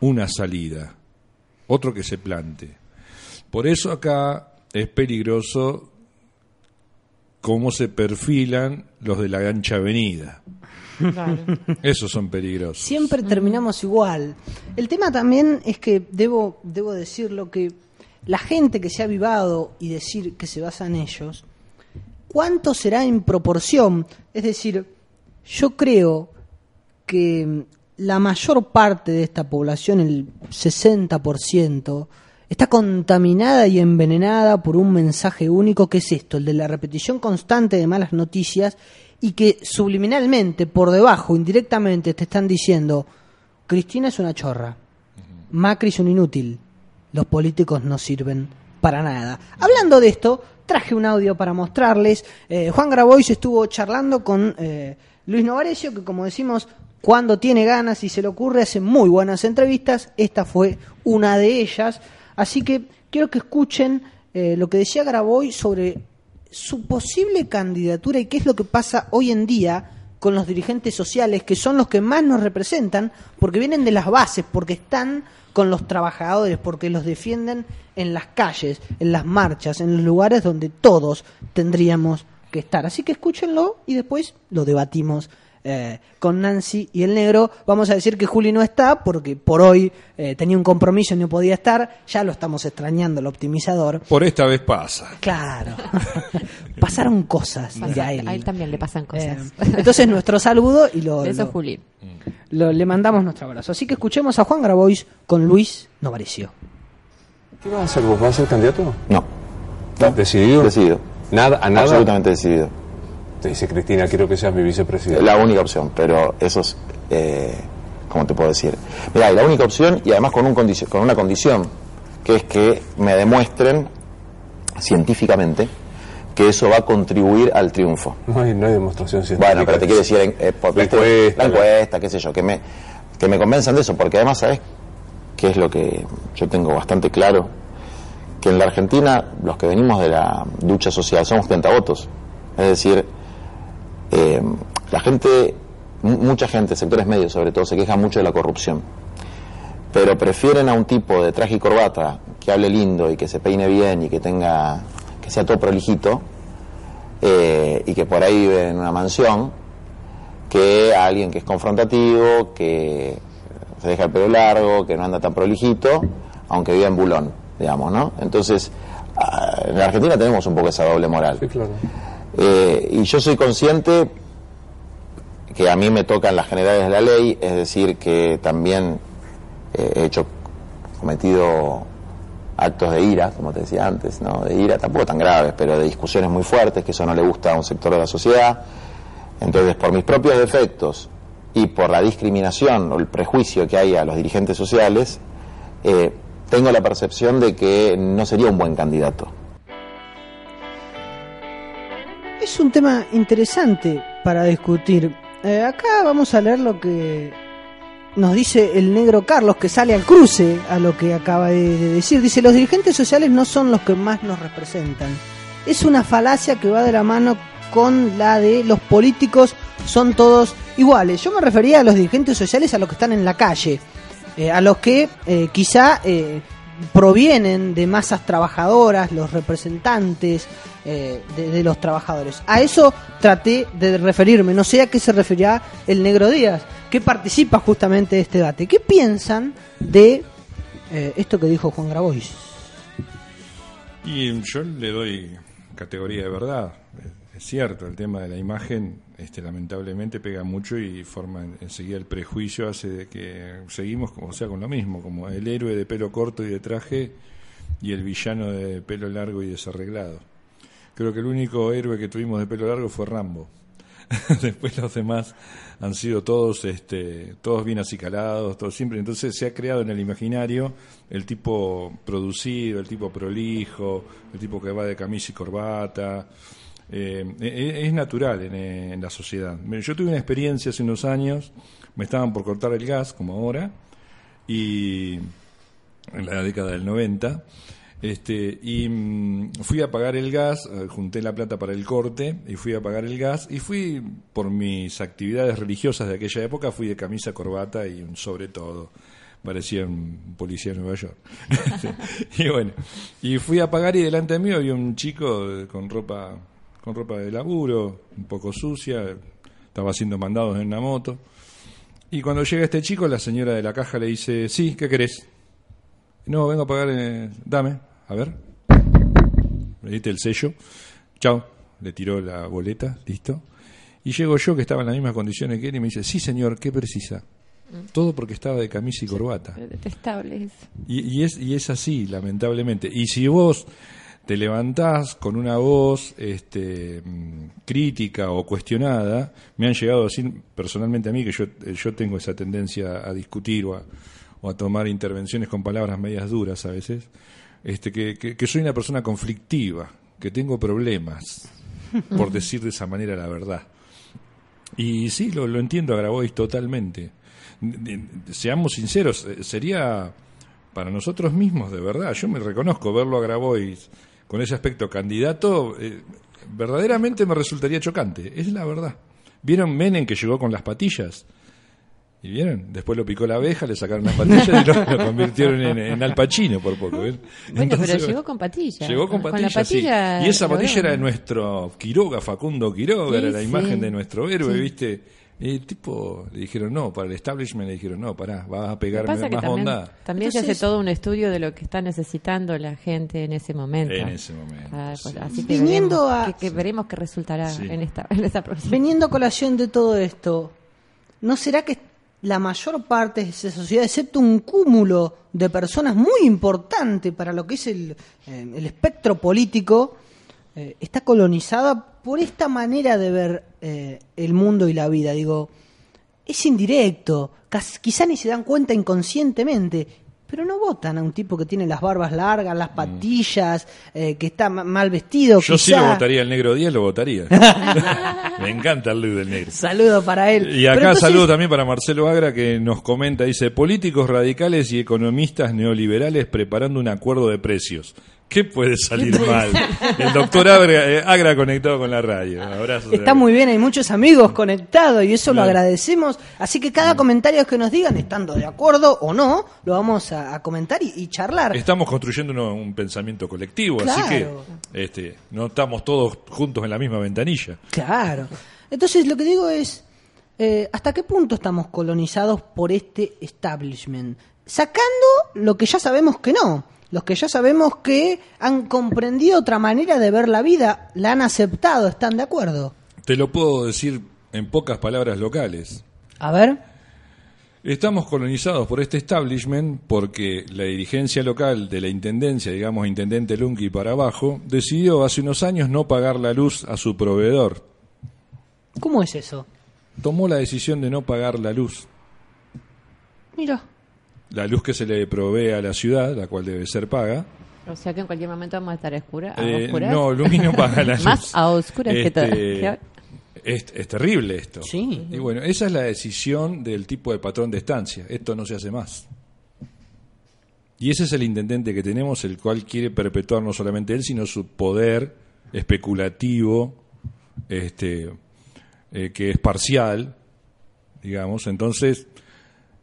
una salida, otro que se plante. Por eso acá es peligroso cómo se perfilan los de la ancha avenida. claro. Esos son peligrosos. Siempre terminamos igual. El tema también es que debo, debo decirlo que la gente que se ha avivado y decir que se basa en ellos, ¿cuánto será en proporción? Es decir, yo creo que la mayor parte de esta población, el 60%, está contaminada y envenenada por un mensaje único que es esto, el de la repetición constante de malas noticias y que subliminalmente, por debajo, indirectamente, te están diciendo, Cristina es una chorra, Macri es un inútil, los políticos no sirven para nada. Hablando de esto, traje un audio para mostrarles. Eh, Juan Grabois estuvo charlando con eh, Luis Novarecio, que como decimos, cuando tiene ganas y se le ocurre, hace muy buenas entrevistas. Esta fue una de ellas. Así que quiero que escuchen eh, lo que decía Grabois sobre su posible candidatura y qué es lo que pasa hoy en día con los dirigentes sociales, que son los que más nos representan, porque vienen de las bases, porque están con los trabajadores, porque los defienden en las calles, en las marchas, en los lugares donde todos tendríamos que estar. Así que escúchenlo y después lo debatimos eh, con Nancy y el negro. Vamos a decir que Juli no está porque por hoy eh, tenía un compromiso y no podía estar. Ya lo estamos extrañando, el optimizador. Por esta vez pasa. Claro. (laughs) Pasaron cosas, dirá él. A él también le pasan cosas. Eh, entonces nuestro saludo y lo, Eso, lo- Juli. lo- le mandamos nuestro abrazo. Así que escuchemos a Juan Grabois con Luis Novarecio. ¿Qué vas a hacer vos? ¿Vas a ser candidato? No. ¿Decidido? Decidido. Nada, a nada. Absolutamente decidido. Te dice Cristina, quiero que seas mi vicepresidente. La única opción, pero eso es, eh, ¿cómo te puedo decir? Mira, la única opción y además con, un condicio- con una condición, que es que me demuestren científicamente que eso va a contribuir al triunfo. No hay, no hay demostración científica. Bueno, pero te quiero decir, en- eh, por- La encuesta, la encuesta, qué sé yo, que me, que me convenzan de eso, porque además, ¿sabes qué es lo que yo tengo bastante claro? Que en la Argentina, los que venimos de la lucha social somos votos Es decir, eh, la gente, mu- mucha gente, sectores medios sobre todo, se queja mucho de la corrupción. Pero prefieren a un tipo de traje y corbata que hable lindo y que se peine bien y que tenga, que sea todo prolijito, eh, y que por ahí vive en una mansión que a alguien que es confrontativo, que se deja el pelo largo, que no anda tan prolijito, aunque viva en Bulón, digamos, ¿no? Entonces, ah, en Argentina tenemos un poco esa doble moral. Sí, claro. Eh, y yo soy consciente que a mí me tocan las generales de la ley, es decir, que también eh, he hecho, cometido actos de ira, como te decía antes, ¿no? De ira, tampoco tan graves, pero de discusiones muy fuertes, que eso no le gusta a un sector de la sociedad. Entonces, por mis propios defectos y por la discriminación o el prejuicio que hay a los dirigentes sociales, eh, tengo la percepción de que no sería un buen candidato. Es un tema interesante para discutir. Eh, acá vamos a leer lo que nos dice el negro Carlos, que sale al cruce a lo que acaba de, de decir. Dice, los dirigentes sociales no son los que más nos representan. Es una falacia que va de la mano con la de los políticos son todos iguales. Yo me refería a los dirigentes sociales a los que están en la calle, eh, a los que eh, quizá provienen de masas trabajadoras, los representantes eh, de, los trabajadores. A eso traté de referirme, no sé a qué se refería el negro Díaz, que participa justamente de este debate. ¿Qué piensan de eh, esto que dijo Juan Grabois? Y yo le doy categoría de verdad. Es cierto, el tema de la imagen este, lamentablemente pega mucho y forma en- enseguida el prejuicio, hace de que seguimos como, o sea, con lo mismo, como el héroe de pelo corto y de traje y el villano de pelo largo y desarreglado. Creo que el único héroe que tuvimos de pelo largo fue Rambo. (laughs) Después los demás han sido todos, este, todos bien acicalados, todos siempre. Entonces se ha creado en el imaginario el tipo producido, el tipo prolijo, el tipo que va de camisa y corbata. Eh, e- es natural en, eh, la sociedad. Yo tuve una experiencia hace unos años, me estaban por cortar el gas, como ahora, y en la década del 90. Este, y mm, fui a pagar el gas, eh, junté la plata para el corte y fui a pagar el gas y fui por mis actividades religiosas de aquella época, fui de camisa, corbata y un sobre todo. Parecía un policía de Nueva York. (laughs) y bueno, y fui a pagar y delante mío había un chico con ropa con ropa de laburo, un poco sucia, estaba haciendo mandados en una moto. Y cuando llega este chico, la señora de la caja le dice, sí, ¿qué querés? No, vengo a pagar, eh, dame, a ver. Le diste el sello, chao, le tiró la boleta, listo. Y llego yo, que estaba en las mismas condiciones que él, y me dice, sí señor, ¿qué precisa? Todo porque estaba de camisa y corbata. Detestable eso. Y, y es, y es así, lamentablemente. Y si vos te levantás con una voz este, mm, crítica o cuestionada, me han llegado a decir personalmente a mí que yo, eh, yo tengo esa tendencia a discutir o a, o a tomar intervenciones con palabras medias duras a veces, este, que, que- que soy una persona conflictiva, que tengo problemas, (laughs) por decir de esa manera la verdad. Y sí, lo, lo entiendo a Grabois totalmente. Seamos sinceros, eh, sería para nosotros mismos, de verdad, yo me reconozco verlo a Grabois con ese aspecto candidato, eh, verdaderamente me resultaría chocante, es la verdad. ¿Vieron Menem que llegó con las patillas? ¿Y vieron? Después lo picó la abeja, le sacaron las patillas y lo, (laughs) lo convirtieron en, en Al Pacino por poco. ¿ven? Bueno, Entonces, pero llegó con patilla. Llegó con Con patilla, la patilla sí. Y esa patilla veo. era de nuestro Quiroga, Facundo Quiroga, Sí, era la sí. imagen de nuestro héroe. ¿viste? Y el tipo le dijeron, no, para el establishment le dijeron, no, pará, vas a pegarme más también, onda. también se Entonces- hace todo un estudio de lo que está necesitando la gente en ese momento. En ese momento. Ah, pues, sí. Así que Viniendo veremos, a- que, que veremos qué resultará Sí. en esta, en esta próxima. Veniendo a colación de todo esto, ¿no será que la mayor parte de esa sociedad, excepto un cúmulo de personas muy importante para lo que es el, eh, el espectro político, eh, está colonizada por esta manera de ver eh, el mundo y la vida? Digo, es indirecto, quizá ni se dan cuenta inconscientemente, pero no votan a un tipo que tiene las barbas largas, las patillas, eh, que está ma- mal vestido. Mm. Yo sí lo votaría el negro Díaz, lo votaría. (laughs) Me encanta el look del negro. Saludo para él. Y acá entonces- saludo también para Marcelo Agra que nos comenta, dice, políticos radicales y economistas neoliberales preparando un acuerdo de precios. ¿Qué puede salir mal? El doctor Agra, eh, Agra conectado con la radio. Está muy bien, hay muchos amigos conectados y eso lo agradecemos. Así que cada comentario que nos digan, estando de acuerdo o no, lo vamos a, a comentar y, y charlar. Estamos construyendo uno- un pensamiento colectivo, así que este, no estamos todos juntos en la misma ventanilla. Claro. Entonces lo que digo es, eh, ¿hasta qué punto estamos colonizados por este establishment? Sacando lo que ya sabemos que no. Los que ya sabemos que han comprendido otra manera de ver la vida, la han aceptado, están de acuerdo. Te lo puedo decir en pocas palabras locales. A ver. Estamos colonizados por este establishment porque la dirigencia local de la intendencia, digamos intendente Lunki para abajo, decidió hace unos años no pagar la luz a su proveedor. ¿Cómo es eso? Tomó la decisión de no pagar la luz. Mira. La luz que se le provee a la ciudad, la cual debe ser paga. O sea que en cualquier momento vamos a estar a oscura- a Eh, oscuras. no, no paga la (laughs) luz. Más a oscuras que todo. Este. Es, es terrible esto. Sí. Y bueno, esa es la decisión del tipo de patrón de estancia. Esto no se hace más. Y ese es el intendente que tenemos, el cual quiere perpetuar no solamente él, sino su poder especulativo, este, eh, que es parcial, digamos. Entonces,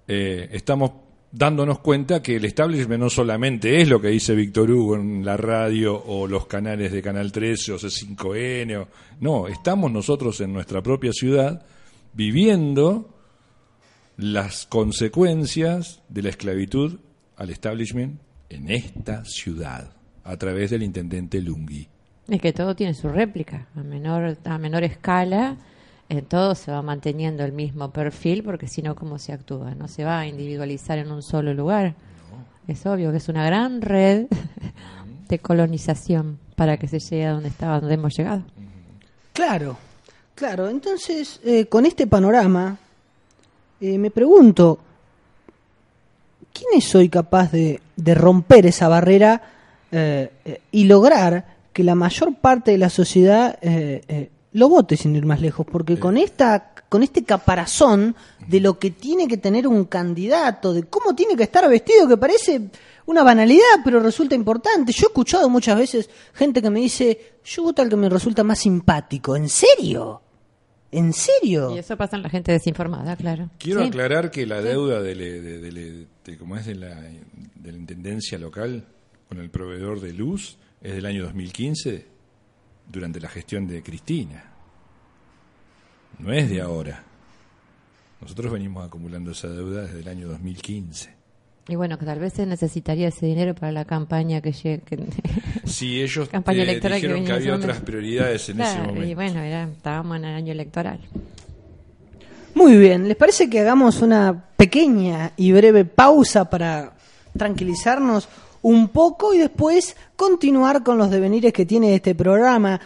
eh, estamos dándonos cuenta que el establishment no solamente es lo que dice Víctor Hugo en la radio o los canales de Canal 13 o C5N, o- no, estamos nosotros en nuestra propia ciudad viviendo las consecuencias de la esclavitud al establishment en esta ciudad a través del intendente Lungi. Es que todo tiene su réplica, a menor, a menor escala, en todo se va manteniendo el mismo perfil, porque si no, ¿cómo se actúa? No se va a individualizar en un solo lugar. Es obvio que es una gran red de colonización para que se llegue a donde estaba, donde hemos llegado. Claro, claro. Entonces, eh, con este panorama, eh, me pregunto, ¿quién soy capaz de, de romper esa barrera eh, eh, y lograr que la mayor parte de la sociedad eh, eh, lo vote sin ir más lejos? Porque con esta con este caparazón de lo que tiene que tener un candidato, de cómo tiene que estar vestido, que parece una banalidad, pero resulta importante. Yo he escuchado muchas veces gente que me dice, yo voto al que me resulta más simpático. ¿En serio? ¿En serio? Y eso pasa en la gente desinformada, claro. Quiero Sí. aclarar que la deuda de, le- de- de de- como es de la, de la intendencia local con el proveedor de luz es del año 2015 durante la gestión de Cristina. No es de ahora. Nosotros venimos acumulando esa deuda desde el año 2015. Y bueno, que tal vez se necesitaría ese dinero para la campaña que llegue. Si (laughs) ellos Campaña eh, electoral que dijeron que, había otras prioridades en ese momento. y bueno, era- estábamos en el año electoral. Muy bien, ¿les parece que hagamos una pequeña y breve pausa para tranquilizarnos un poco y después continuar con los devenires que tiene este programa?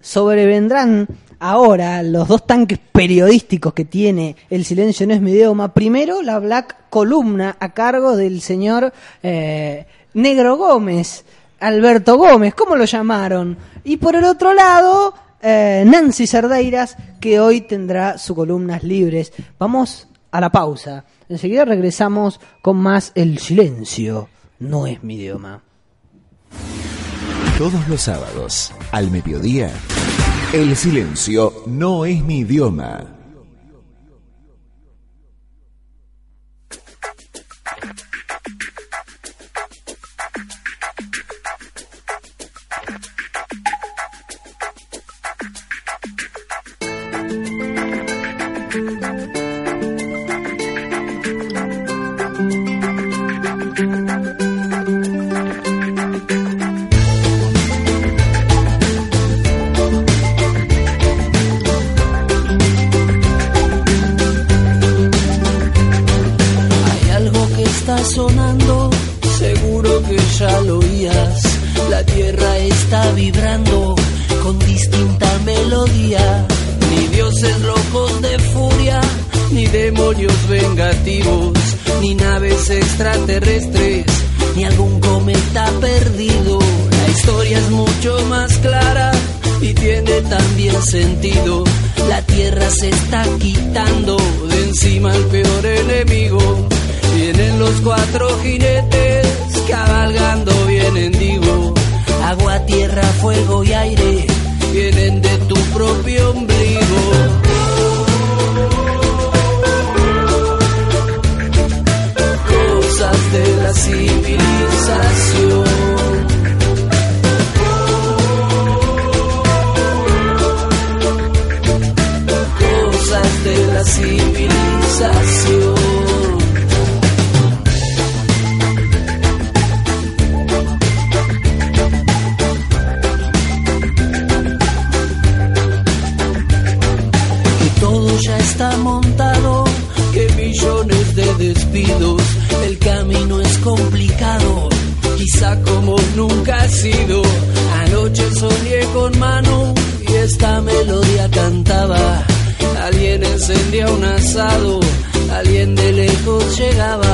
Sobrevendrán ahora los dos tanques periodísticos que tiene El Silencio no es mi idioma. Primero, la Black Columna a cargo del señor eh, Negro Gómez, Alberto Gómez, ¿cómo lo llamaron? Y por el otro lado, eh, Nancy Cerdeiras, que hoy tendrá sus columnas libres. Vamos a la pausa. Enseguida regresamos con más El silencio. No es mi idioma. Todos los sábados, al mediodía, el silencio no es mi idioma. Locos de furia, ni demonios vengativos, ni naves extraterrestres, ni algún cometa perdido. La historia es mucho más clara y tiene también sentido. La tierra se está quitando de encima al peor enemigo. Vienen los cuatro jinetes cabalgando vienen de tu propio ombligo. Cosas de la civilización. Cosas de la civilización. complicado, quizá como nunca ha sido. Anoche soñé con mano y esta melodía cantaba. Alguien encendía un asado, alguien de lejos llegaba.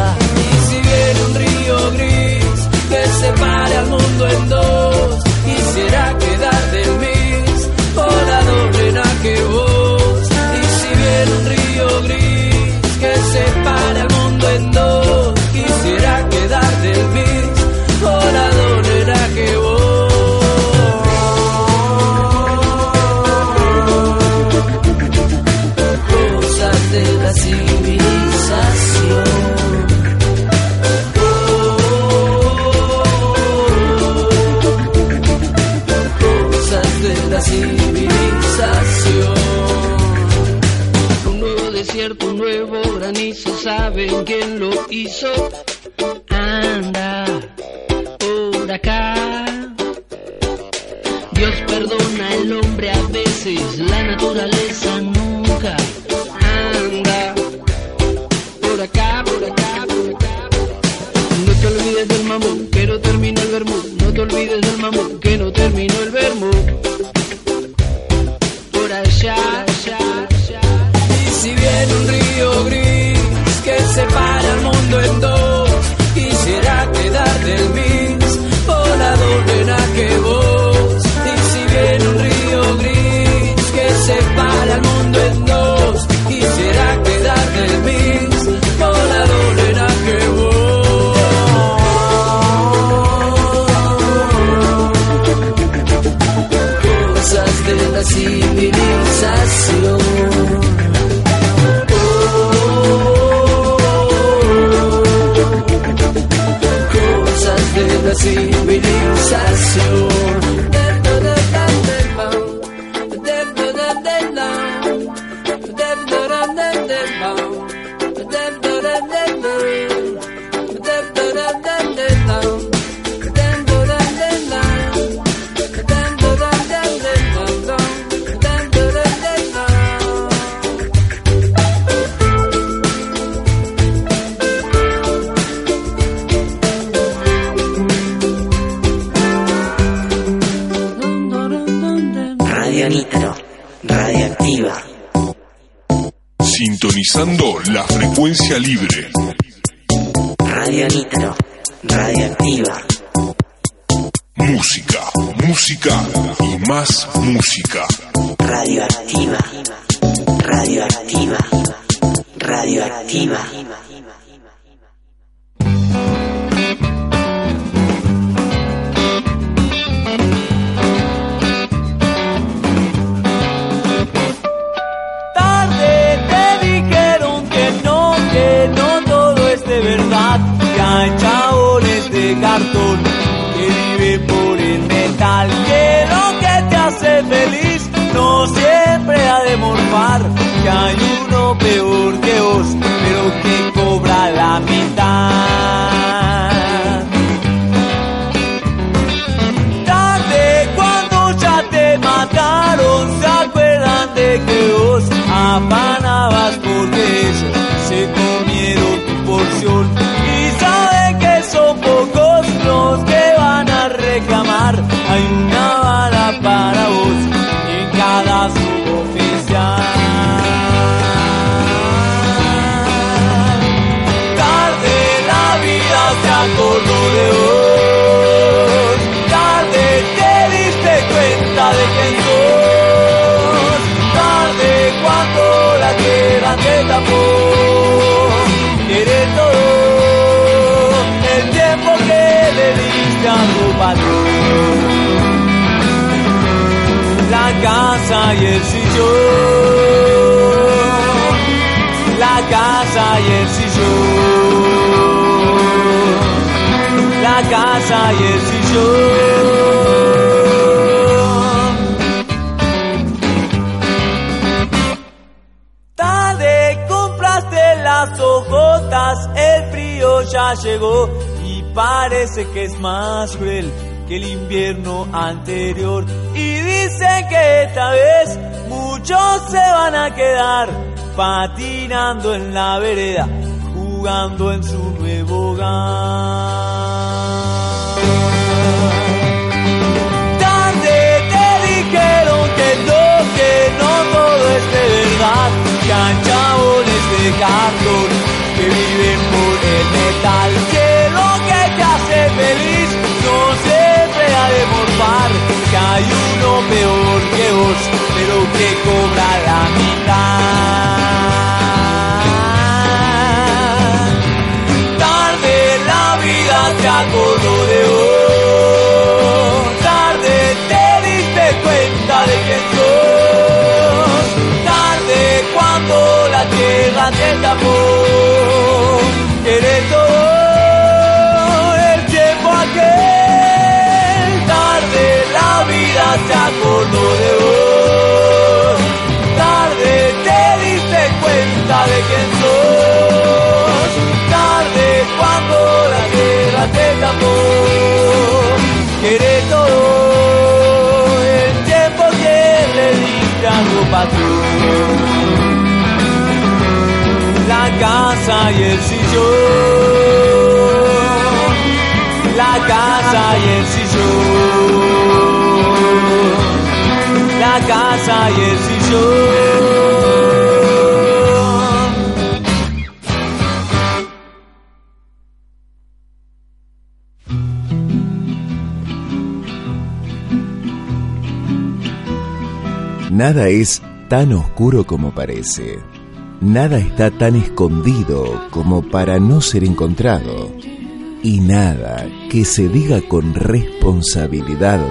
saben quién lo hizo. Anda por acá. Dios perdona al hombre a veces, la naturaleza se tapó. Querer todo el tiempo que le diste a tu patrón. La casa y el sillón. La casa y el sillón. La casa y el sillón. llegó y parece que es más cruel que el invierno anterior. Y dicen que esta vez muchos se van a quedar patinando en la vereda, jugando en su nuevo hogar. Tarde te dijeron que no, que no todo es de verdad, que hay chabones de cartón que viven el metal, que lo que te hace feliz no siempre ha de morfar, que hay uno peor que vos, pero que cobra la mitad. Te acordó de vos, tarde te diste cuenta de quién sos, tarde cuando la tierra te tapó, querés todo. El tiempo que le diste a tu patrón la casa y el sillón, la casa y el sillón, Nada es tan oscuro como parece. Nada está tan escondido como para no ser encontrado. Y nada que se diga con responsabilidad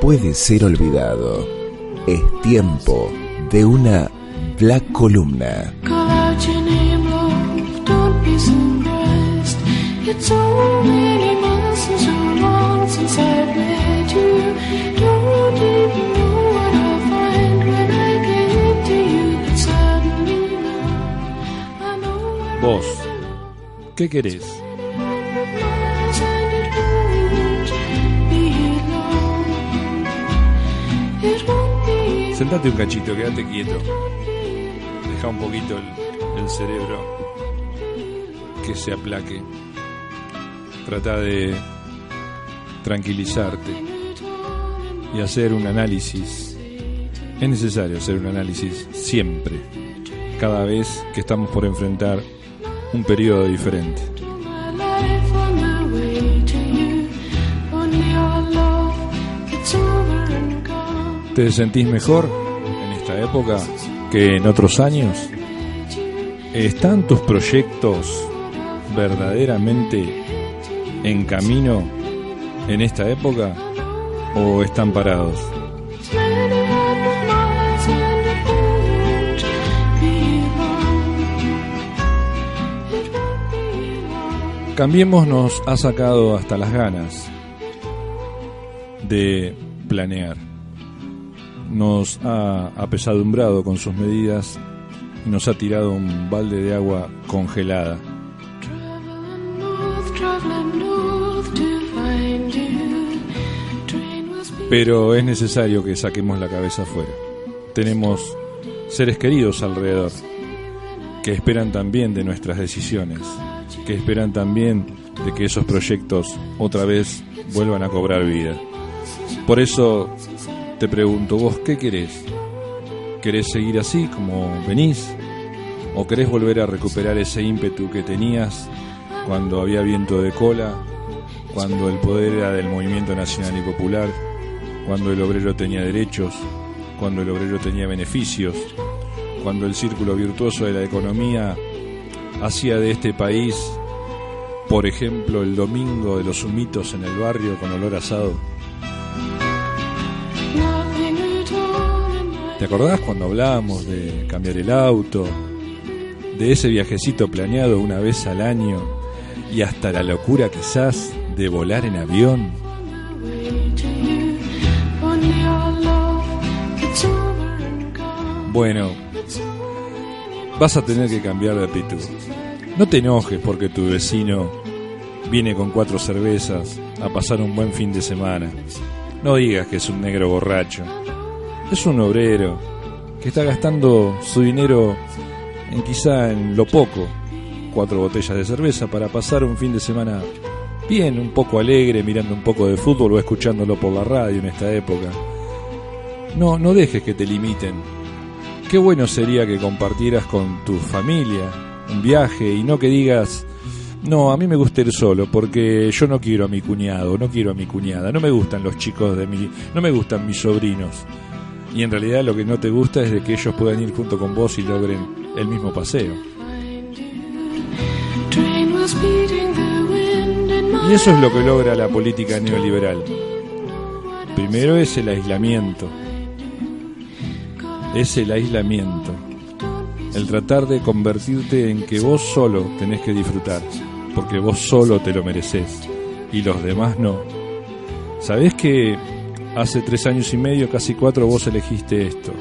puede ser olvidado. Es tiempo de una Black Columna. Call out your Sentate un cachito, quédate quieto. Deja un poquito el, el cerebro que se aplaque. Trata de tranquilizarte y hacer un análisis. Es necesario hacer un análisis siempre, cada vez que estamos por enfrentar un periodo diferente. ¿Te sentís mejor en esta época que en otros años? ¿Están tus proyectos verdaderamente en camino en esta época o están parados? Cambiemos nos ha sacado hasta las ganas de planear. Nos ha apesadumbrado con sus medidas y nos ha tirado un balde de agua congelada. Pero es necesario que saquemos la cabeza afuera. Tenemos seres queridos alrededor que esperan también de nuestras decisiones, que esperan también de que esos proyectos otra vez vuelvan a cobrar vida. Por eso te pregunto, ¿vos qué querés? ¿Querés seguir así como venís? ¿O querés volver a recuperar ese ímpetu que tenías cuando había viento de cola, cuando el poder era del movimiento nacional y popular, cuando el obrero tenía derechos, cuando el obrero tenía beneficios, cuando el círculo virtuoso de la economía hacía de este país, por ejemplo, el domingo de los humitos en el barrio con olor asado? ¿Te acordás cuando hablábamos de cambiar el auto, de ese viajecito planeado una vez al año y hasta la locura quizás de volar en avión? Bueno, vas a tener que cambiar de actitud. No te enojes porque tu vecino viene con cuatro cervezas a pasar un buen fin de semana. No digas que es un negro borracho. Es un obrero que está gastando su dinero en quizá en lo poco, cuatro botellas de cerveza para pasar un fin de semana bien, un poco alegre, mirando un poco de fútbol o escuchándolo por la radio en esta época. No, no dejes que te limiten. Qué bueno sería que compartieras con tu familia un viaje y no que digas, no, a mí me gusta ir solo porque yo no quiero a mi cuñado, no quiero a mi cuñada, no me gustan los chicos de mi, no me gustan mis sobrinos. Y en realidad lo que no te gusta es de que ellos puedan ir junto con vos y logren el mismo paseo. Y eso es lo que logra la política neoliberal. Primero es el aislamiento. Es el aislamiento. El tratar de convertirte en que vos solo tenés que disfrutar, porque vos solo te lo mereces y los demás no. ¿Sabés que hace tres años y medio, casi cuatro, vos elegiste esto?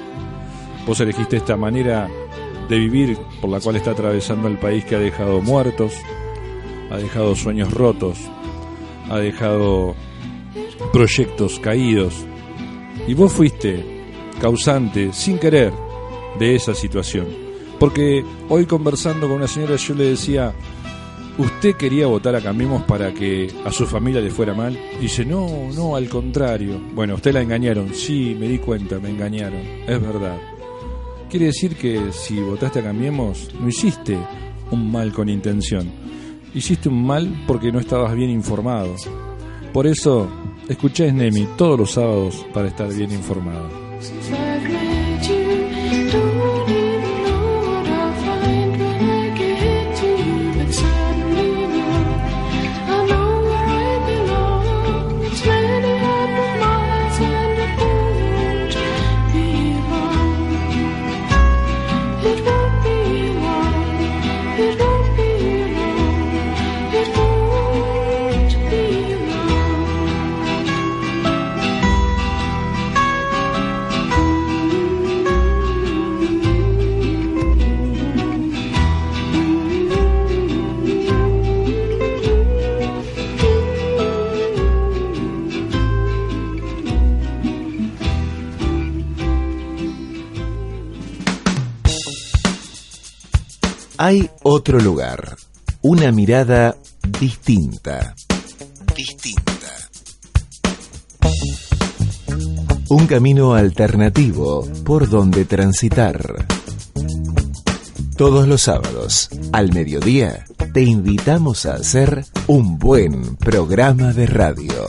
Vos elegiste esta manera de vivir por la cual está atravesando el país que ha dejado muertos, ha dejado sueños rotos, ha dejado proyectos caídos. Y vos fuiste causante, sin querer, de esa situación. Porque hoy conversando con una señora yo le decía, ¿usted quería votar a Cambiemos para que a su familia le fuera mal? Dice, no, no, al contrario. Bueno, usted la engañaron. Sí, me di cuenta, me engañaron. Es verdad. Quiere decir que si votaste a Cambiemos, no hiciste un mal con intención. Hiciste un mal porque no estabas bien informado. Por eso, escuché Snemi todos los sábados para estar bien informado. Hay otro lugar, una mirada distinta. Distinta. Un camino alternativo por donde transitar. Todos los sábados, al mediodía, te invitamos a hacer un buen programa de radio.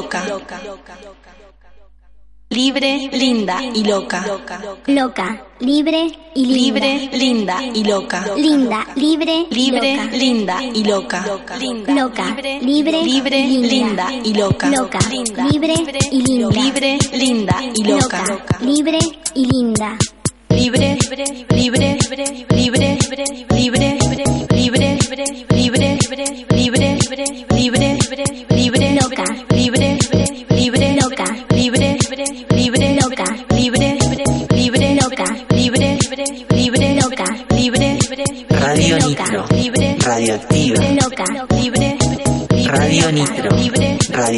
Loca. Libre, linda y loca. Loca, libre y linda. Libre, linda y loca. Linda, libre, Libre, linda y loca. Loca, libre, Libre, linda y loca. Loca, libre y linda. Libre, linda y loca. Libre y linda. Libre, libre, libre, libre, libre, libre,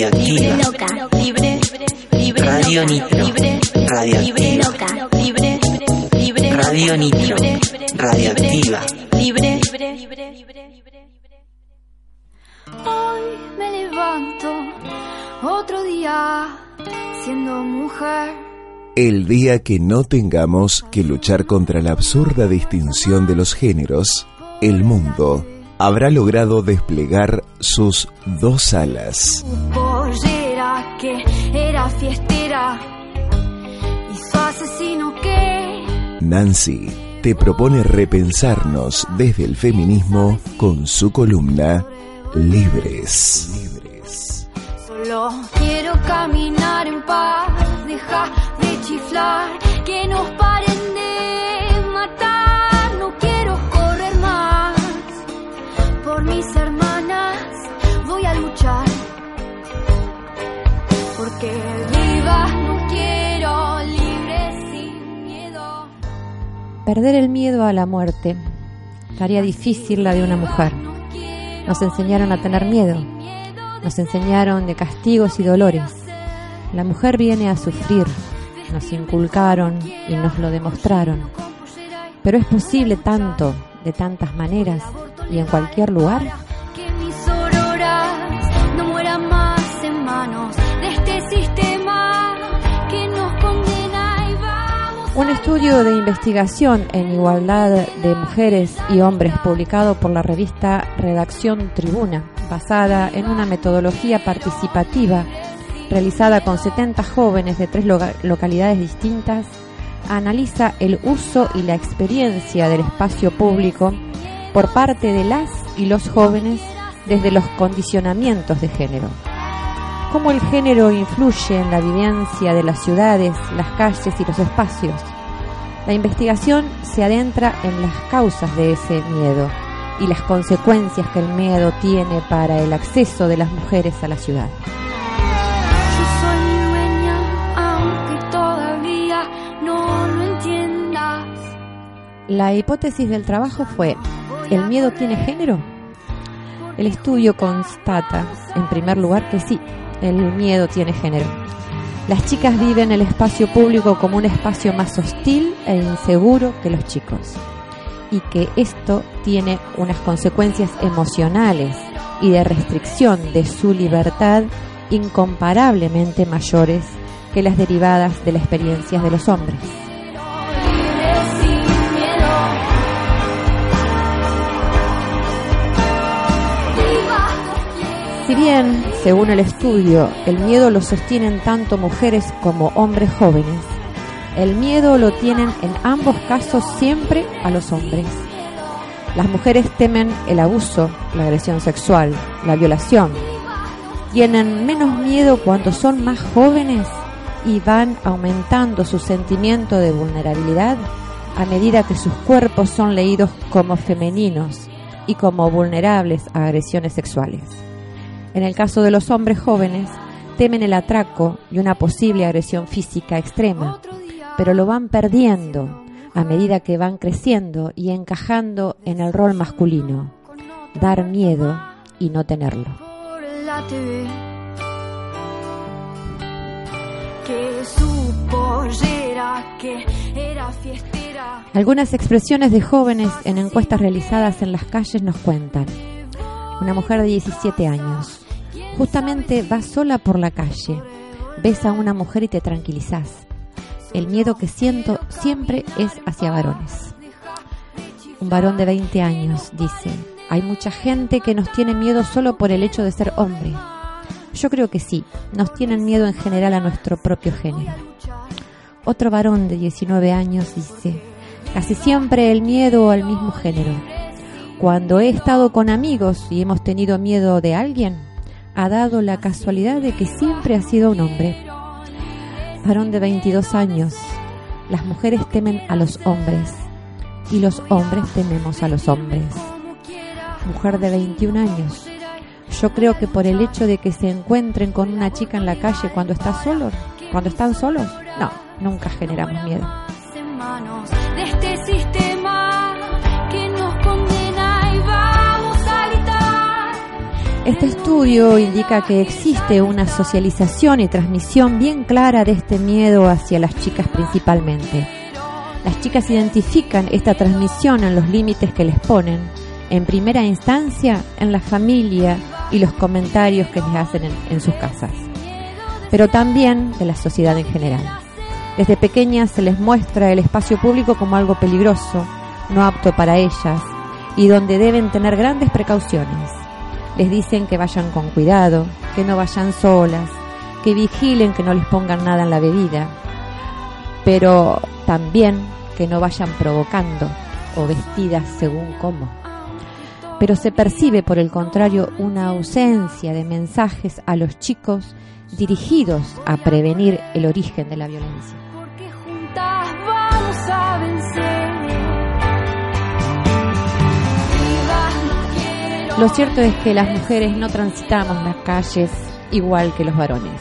Radioactiva. loca, libre, libre, Radio Nitro. libre, Radioactiva. loca, libre, libre, Radio Nitro. Radioactiva. libre, Hoy me levanto otro día siendo mujer. El día que no tengamos que luchar contra la absurda distinción de los géneros, el mundo habrá logrado desplegar sus dos alas. Que era fiestera y su asesino que Nancy te propone repensarnos desde el feminismo con su columna Libres. solo quiero caminar en paz. Deja de chiflar, que nos paren Perder el miedo a la muerte, tarea difícil la de una mujer. Nos enseñaron a tener miedo, nos enseñaron de castigos y dolores. La mujer viene a sufrir, nos inculcaron y nos lo demostraron. Pero es posible tanto, de tantas maneras y en cualquier lugar. Que mis auroras no mueran más en manos Un estudio de investigación en igualdad de mujeres y hombres publicado por la revista Redacción Tribuna, basada en una metodología participativa realizada con 70 jóvenes de tres loca- localidades distintas, analiza el uso y la experiencia del espacio público por parte de las y los jóvenes desde los condicionamientos de género. Cómo el género influye en la vivencia de las ciudades, las calles y los espacios. La investigación se adentra en las causas de ese miedo y las consecuencias que el miedo tiene para el acceso de las mujeres a la ciudad. Yo soy dueña, aunque todavía no lo entiendas. La hipótesis del trabajo fue, ¿el miedo tiene género? El estudio constata, en primer lugar, que sí, el miedo tiene género. Las chicas viven el espacio público como un espacio más hostil e inseguro que los chicos. Y que esto tiene unas consecuencias emocionales y de restricción de su libertad incomparablemente mayores que las derivadas de las experiencias de los hombres. Si bien, según el estudio, el miedo lo sostienen tanto mujeres como hombres jóvenes, el miedo lo tienen en ambos casos siempre a los hombres. Las mujeres temen el abuso, la agresión sexual, la violación. Tienen menos miedo cuando son más jóvenes y van aumentando su sentimiento de vulnerabilidad a medida que sus cuerpos son leídos como femeninos y como vulnerables a agresiones sexuales. En el caso de los hombres jóvenes, temen el atraco y una posible agresión física extrema, pero lo van perdiendo a medida que van creciendo y encajando en el rol masculino, dar miedo y no tenerlo. Algunas expresiones de jóvenes en encuestas realizadas en las calles nos cuentan. Una mujer de 17 años. Justamente vas sola por la calle. Ves a una mujer y te tranquilizás. el miedo que siento siempre es hacia varones. Un varón de 20 años dice, hay mucha gente que nos tiene miedo solo por el hecho de ser hombre. Yo creo que sí, nos tienen miedo en general a nuestro propio género. Otro varón de 19 años dice, casi siempre el miedo al mismo género. Cuando he estado con amigos y hemos tenido miedo de alguien, ha dado la casualidad de que siempre ha sido un hombre. Varón de 22 años, las mujeres temen a los hombres y los hombres tememos a los hombres. Mujer de 21 años, yo creo que por el hecho de que se encuentren con una chica en la calle cuando está solos, cuando están solos, no, nunca generamos miedo. de este sistema Este estudio indica que existe una socialización y transmisión bien clara de este miedo hacia las chicas principalmente. Las chicas identifican esta transmisión en los límites que les ponen, en primera instancia en la familia y los comentarios que les hacen en, en sus casas, pero también de la sociedad en general. Desde pequeñas se les muestra el espacio público como algo peligroso, no apto para ellas, y donde deben tener grandes precauciones. Les dicen que vayan con cuidado, que no vayan solas, que vigilen que no les pongan nada en la bebida, pero también que no vayan provocando o vestidas según cómo. Pero se percibe, por el contrario, una ausencia de mensajes a los chicos dirigidos a prevenir el origen de la violencia. Juntas vamos a vencer. Lo cierto es que las mujeres no transitamos las calles igual que los varones.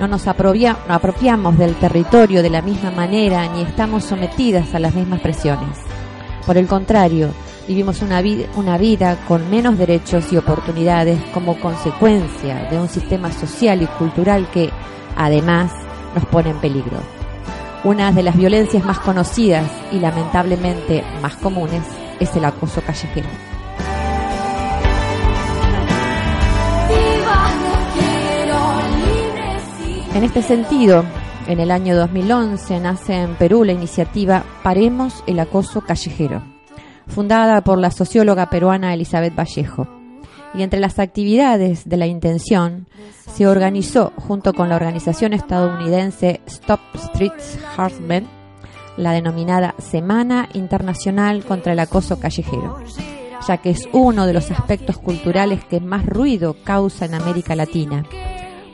No nos apropia- no apropiamos del territorio de la misma manera ni estamos sometidas a las mismas presiones. Por el contrario, vivimos una, una vida con menos derechos y oportunidades como consecuencia de un sistema social y cultural que, además, nos pone en peligro. Una de las violencias más conocidas y lamentablemente más comunes es el acoso callejero. En este sentido, en el año 2011 nace en Perú la iniciativa Paremos el acoso callejero, fundada por la socióloga peruana Elizabeth Vallejo. Y entre las actividades de la intención se organizó junto con la organización estadounidense Stop Streets Harassment la denominada Semana Internacional contra el Acoso Callejero, ya que es uno de los aspectos culturales que más ruido causa en América Latina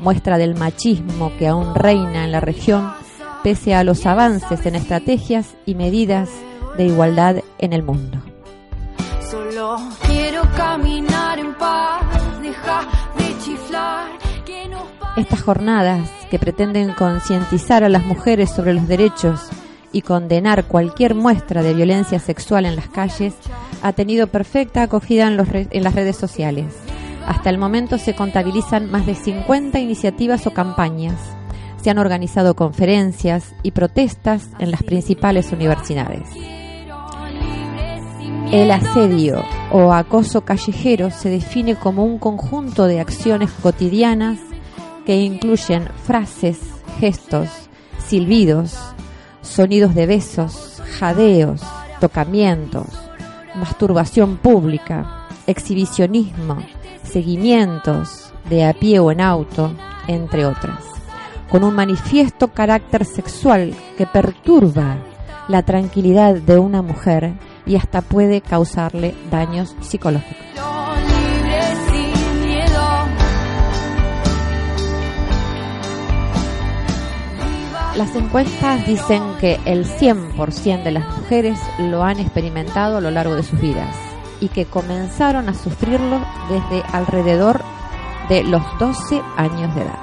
muestra del machismo que aún reina en la región, pese a los avances en estrategias y medidas de igualdad en el mundo. Solo quiero caminar en paz. Deja de chiflar. Que nos Estas jornadas, que pretenden concientizar a las mujeres sobre los derechos y condenar cualquier muestra de violencia sexual en las calles, ha tenido perfecta acogida en, los re- en las redes sociales. Hasta el momento se contabilizan más de 50 iniciativas o campañas. Se han organizado conferencias y protestas en las principales universidades. El asedio o acoso callejero se define como un conjunto de acciones cotidianas que incluyen frases, gestos, silbidos, sonidos de besos, jadeos, tocamientos, masturbación pública, exhibicionismo, seguimientos de a pie o en auto, entre otras, con un manifiesto carácter sexual que perturba la tranquilidad de una mujer y hasta puede causarle daños psicológicos. Las encuestas dicen que el 100% de las mujeres lo han experimentado a lo largo de sus vidas y que comenzaron a sufrirlo desde alrededor de los 12 años de edad.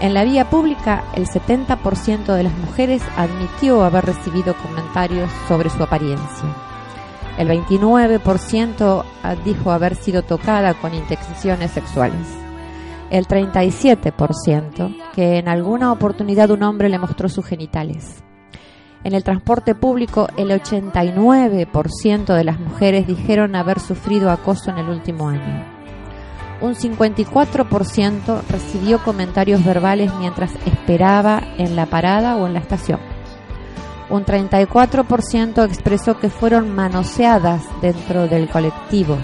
En la vía pública, el 70% de las mujeres admitió haber recibido comentarios sobre su apariencia. El 29% dijo haber sido tocada con intenciones sexuales. El 37% que en alguna oportunidad un hombre le mostró sus genitales. En el transporte público, el 89% de las mujeres dijeron haber sufrido acoso en el último año. Un 54% recibió comentarios verbales mientras esperaba en la parada o en la estación. Un 34% expresó que fueron manoseadas dentro del colectivo.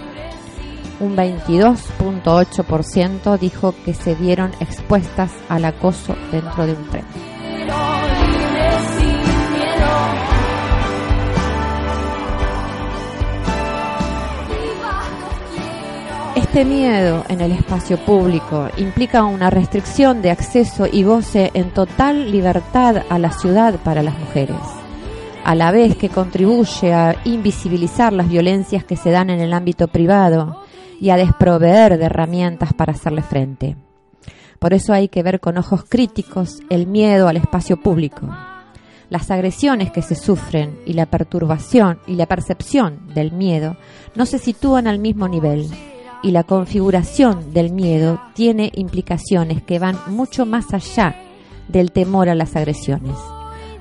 Un 22.8% dijo que se vieron expuestas al acoso dentro de un tren. Este miedo en el espacio público implica una restricción de acceso y goce en total libertad a la ciudad para las mujeres, a la vez que contribuye a invisibilizar las violencias que se dan en el ámbito privado y a desproveer de herramientas para hacerle frente. Por eso hay que ver con ojos críticos el miedo al espacio público. Las agresiones que se sufren y la perturbación y la percepción del miedo no se sitúan al mismo nivel y la configuración del miedo tiene implicaciones que van mucho más allá del temor a las agresiones.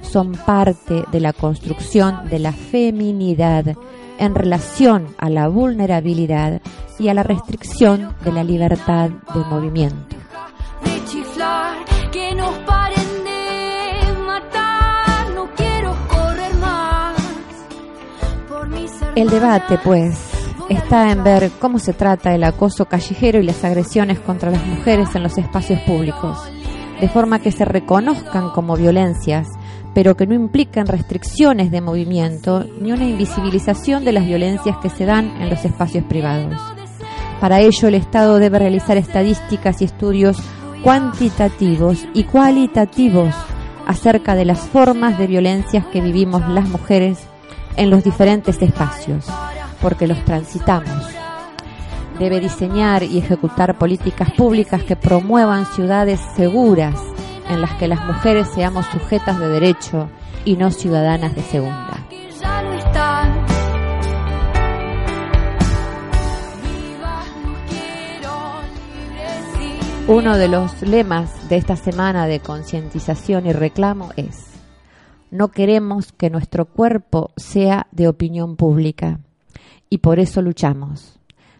Son parte de la construcción de la feminidad en relación a la vulnerabilidad y a la restricción de la libertad de movimiento. El debate, pues, está en ver cómo se trata el acoso callejero y las agresiones contra las mujeres en los espacios públicos, de forma que se reconozcan como violencias, pero que no implican restricciones de movimiento ni una invisibilización de las violencias que se dan en los espacios privados. Para ello, el Estado debe realizar estadísticas y estudios cuantitativos y cualitativos acerca de las formas de violencias que vivimos las mujeres en los diferentes espacios, porque los transitamos. Debe diseñar y ejecutar políticas públicas que promuevan ciudades seguras en las que las mujeres seamos sujetas de derecho y no ciudadanas de segunda. Uno de los lemas de esta semana de concientización y reclamo es, no queremos que nuestro cuerpo sea de opinión pública y por eso luchamos.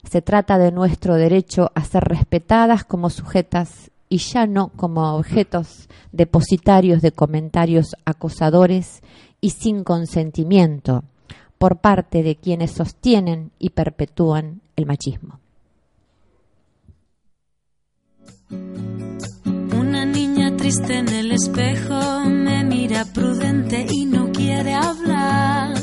Se trata de nuestro derecho a ser respetadas como sujetas y ya no como objetos depositarios de comentarios acosadores y sin consentimiento por parte de quienes sostienen y perpetúan el machismo. Una niña triste en el espejo me mira prudente y no quiere hablar.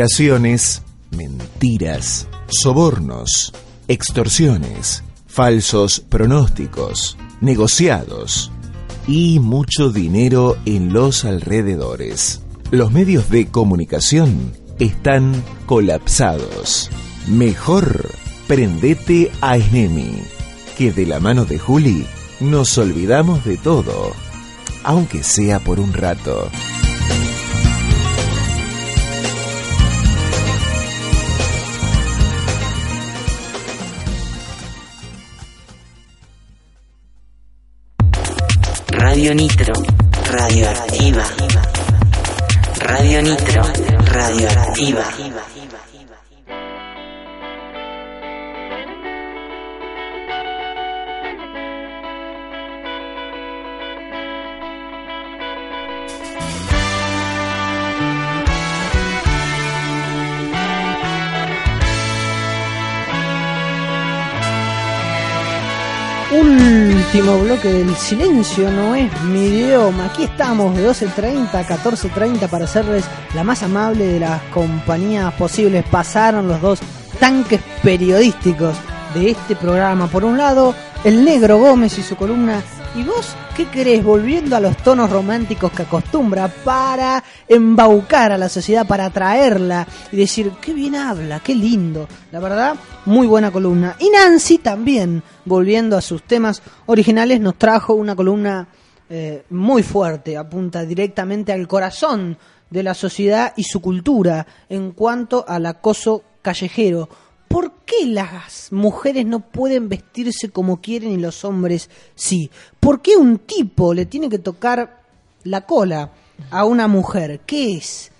Operaciones, mentiras, sobornos, extorsiones, falsos pronósticos, negociados y mucho dinero en los alrededores. Los medios de comunicación están colapsados. Mejor prendete a Snemi, que de la mano de Juli nos olvidamos de todo, aunque sea por un rato. Radio Bloque del silencio no es mi idioma. Aquí estamos de 12.30 a 14.30 para hacerles la más amable de las compañías posibles. Pasaron los dos tanques periodísticos de este programa. Por un lado, el negro Gómez y su columna ¿Y vos qué querés? Volviendo a los tonos románticos que acostumbra para embaucar a la sociedad, para atraerla y decir, qué bien habla, qué lindo. La verdad, muy buena columna. Y Nancy también, volviendo a sus temas originales, nos trajo una columna eh, muy fuerte, apunta directamente al corazón de la sociedad y su cultura en cuanto al acoso callejero. ¿Por qué las mujeres no pueden vestirse como quieren y los hombres sí? ¿Por qué un tipo le tiene que tocar la cola a una mujer? ¿Qué es?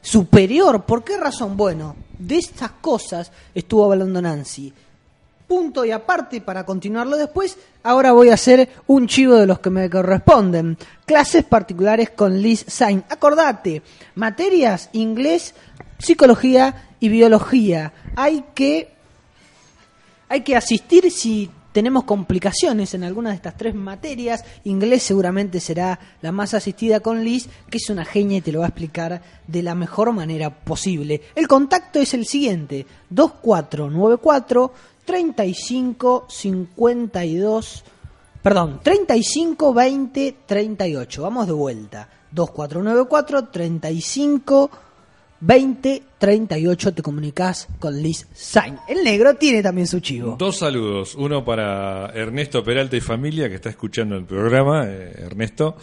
¿Superior? ¿Por qué razón? Bueno, de estas cosas estuvo hablando Nancy. Punto y aparte, para continuarlo después, ahora voy a hacer un chivo de los que me corresponden. Clases particulares con Liz Sain. Acordate, materias, inglés, psicología y biología. Hay que, hay que asistir si tenemos complicaciones en alguna de estas tres materias. Inglés seguramente será la más asistida con Liz, que es una genia y te lo va a explicar de la mejor manera posible. El contacto es el siguiente: 2494 35 52 Perdón, 35 20 38. Vamos de vuelta. 2494 35 20 38 te comunicas con Liz Sain. El negro tiene también su chivo. Dos saludos, uno para Ernesto Peralta y familia que está escuchando el programa, eh, Ernesto,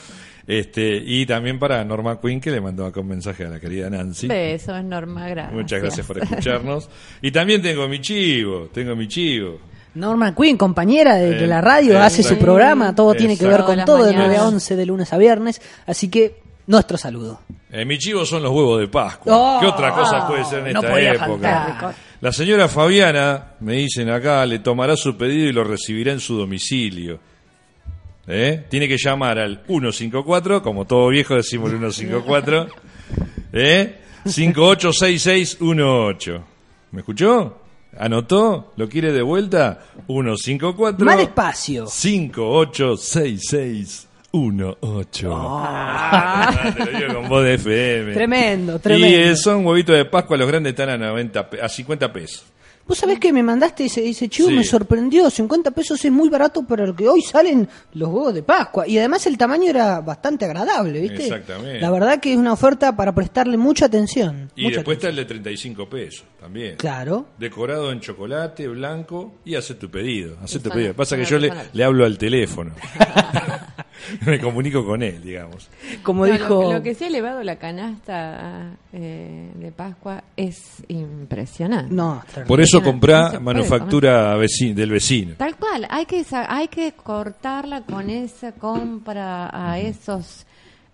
este y también para Norma Quinn que le mandó acá un mensaje a la querida Nancy. Besos, Norma, gracias. Muchas gracias por escucharnos. Y también tengo mi chivo, tengo mi chivo. Norma Quinn, compañera de, de la radio, Eh, hace su programa, todo tiene que ver con todo de 9 a mañanas. 11 de lunes a viernes, así que nuestro saludo. Eh, mi chivo son los huevos de Pascua. Oh, ¿Qué otra cosa puede ser en no esta época? faltar. La señora Fabiana, me dicen acá, le tomará su pedido y lo recibirá en su domicilio. ¿Eh? Tiene que llamar al 154, como todo viejo decimos el 154, ¿eh? 586618. ¿Me escuchó? ¿Anotó? ¿Lo quiere de vuelta? 154 Más despacio. 586618. (laughs) Te lo digo con voz de FM. Tremendo, Y tremendo. eh, son huevitos de Pascua, los grandes están a, 90, pe- a 50 pesos. Vos sabés que me mandaste ese, ese chivo, Sí. me sorprendió. 50 pesos es muy barato para lo que hoy salen los huevos de Pascua. Y además el tamaño era bastante agradable, ¿viste? Exactamente. La verdad que es una oferta para prestarle mucha atención. Y mucha después está el de 35 pesos también. Claro. Decorado en chocolate, blanco, y hace tu pedido. Hace tu pedido. Pasa que yo le, le hablo al teléfono. (laughs) (laughs) Me comunico con él, digamos. Como No, dijo... lo, lo que se ha elevado la canasta eh, de Pascua es impresionante. No. Por eso No comprá puede manufactura veci- del vecino. Tal cual, hay que hay que cortarla con esa compra a esos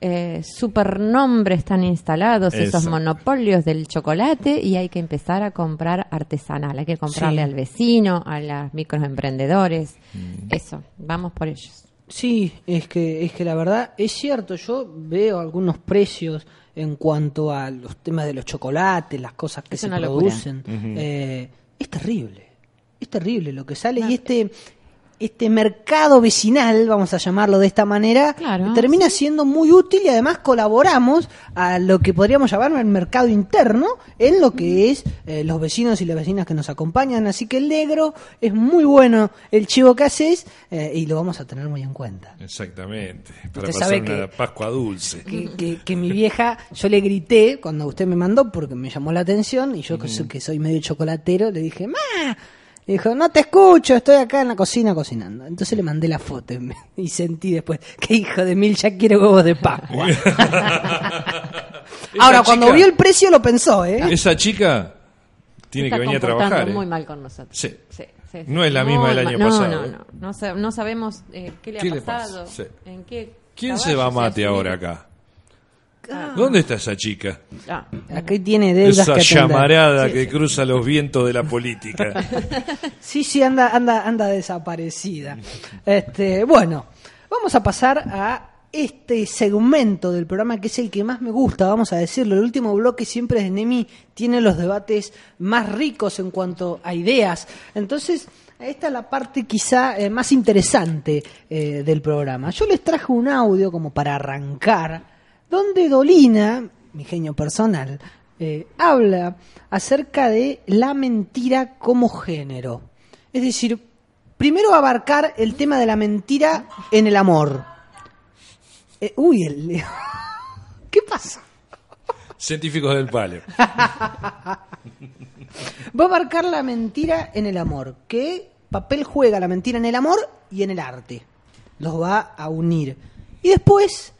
eh, supernombres tan instalados, esos monopolios del chocolate y hay que empezar a comprar artesanal, hay que comprarle Sí. al vecino, a los microemprendedores, Mm. eso, vamos por ellos. Sí, es que, es que la verdad es cierto, yo veo algunos precios en cuanto a los temas de los chocolates, las cosas que Es se producen. Eh, es terrible, es terrible lo que sale y este este mercado vecinal, vamos a llamarlo de esta manera, Claro. termina siendo muy útil y además colaboramos a lo que podríamos llamar el mercado interno en lo que es eh, los vecinos y las vecinas que nos acompañan. Así que el negro es muy bueno el chivo que haces eh, y lo vamos a tener muy en cuenta. Exactamente. Para Usted pasar sabe una que- Pascua dulce. Que, que- que mi vieja, yo le grité cuando usted me mandó porque me llamó la atención y yo que, soy, que soy medio chocolatero le dije, ¡Ma! Y dijo, no te escucho, estoy acá en la cocina cocinando. Entonces le mandé la foto y, sentí después, que hijo de mil ya quiere huevos de Pascua. (laughs) (laughs) Ahora, cuando chica- vio el precio lo pensó, ¿eh? Esa chica tiene Está que venir a trabajar. ¿eh? muy mal con nosotros. Sí. Sí, sí, No es la misma del año pasado, No, ¿eh? no, no. No, sa- no sabemos eh, qué le ¿Qué ha le pasa? pasado. Sí. ¿En qué ¿Quién caballo se va a mate ahora acá? Ah. ¿Dónde está esa chica? Ah. Aquí tiene deudas Esa que llamarada Sí, que sí. cruza los vientos de la política. (laughs) Sí, sí, anda, anda, anda desaparecida. Este, bueno, vamos a pasar a este segmento del programa que es el que más me gusta, vamos a decirlo. El último bloque siempre de Nemi tiene los debates más ricos en cuanto a ideas. Entonces, esta es la parte quizá eh, más interesante eh, del programa. Yo les traje un audio como para arrancar, donde Dolina, mi genio personal, eh, habla acerca de la mentira como género. Es decir, primero abarcar el tema de la mentira en el amor. Eh, uy, el... (laughs) ¿qué pasa? Científicos del palo. (laughs) Va a abarcar la mentira en el amor. ¿Qué papel juega la mentira en el amor y en el arte? Los va a unir. Y después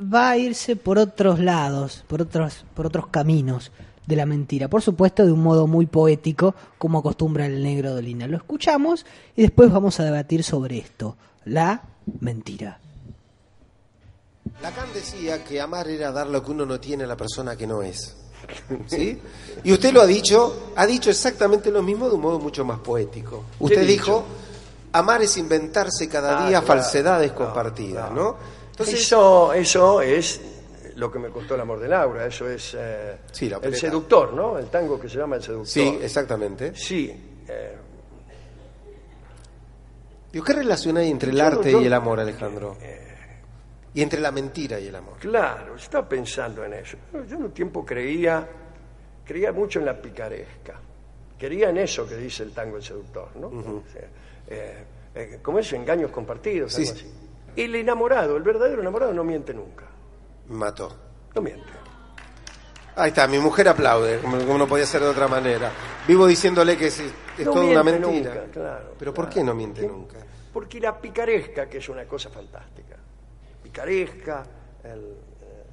va a irse por otros lados, por otros, por otros caminos de la mentira. Por supuesto, de un modo muy poético, como acostumbra el negro Dolina. Lo escuchamos y después vamos a debatir sobre esto. La mentira. Lacan decía que amar era dar lo que uno no tiene a la persona que no es. ¿Sí? Y usted lo ha dicho, ha dicho exactamente lo mismo de un modo mucho más poético. Usted dijo, amar es inventarse cada Ah, día claro. falsedades No, compartidas, ¿no? Entonces, eso, eso es lo que me costó el amor de Laura, eso es eh, Sí, la el seductor, ¿no? El tango que se llama el seductor. sí, exactamente. Sí. eh, ¿Y qué relación hay entre el Yo arte yo- y el amor, Alejandro? Y entre la mentira y el amor. claro, estaba pensando en eso. Yo en un tiempo creía, creía mucho en la picaresca. Creía en eso que dice el tango el seductor, ¿no? O sea, eh, eh, como es engaños compartidos, Sí, algo sí. así. El enamorado, el verdadero enamorado no miente nunca. Mató. No miente. Ahí está, mi mujer aplaude, como, como no podía ser de otra manera. Vivo diciéndole que es, es No toda una mentira. nunca, claro, Pero ¿por claro. qué no miente nunca? Porque la picaresca, que es una cosa fantástica, picaresca, el, eh,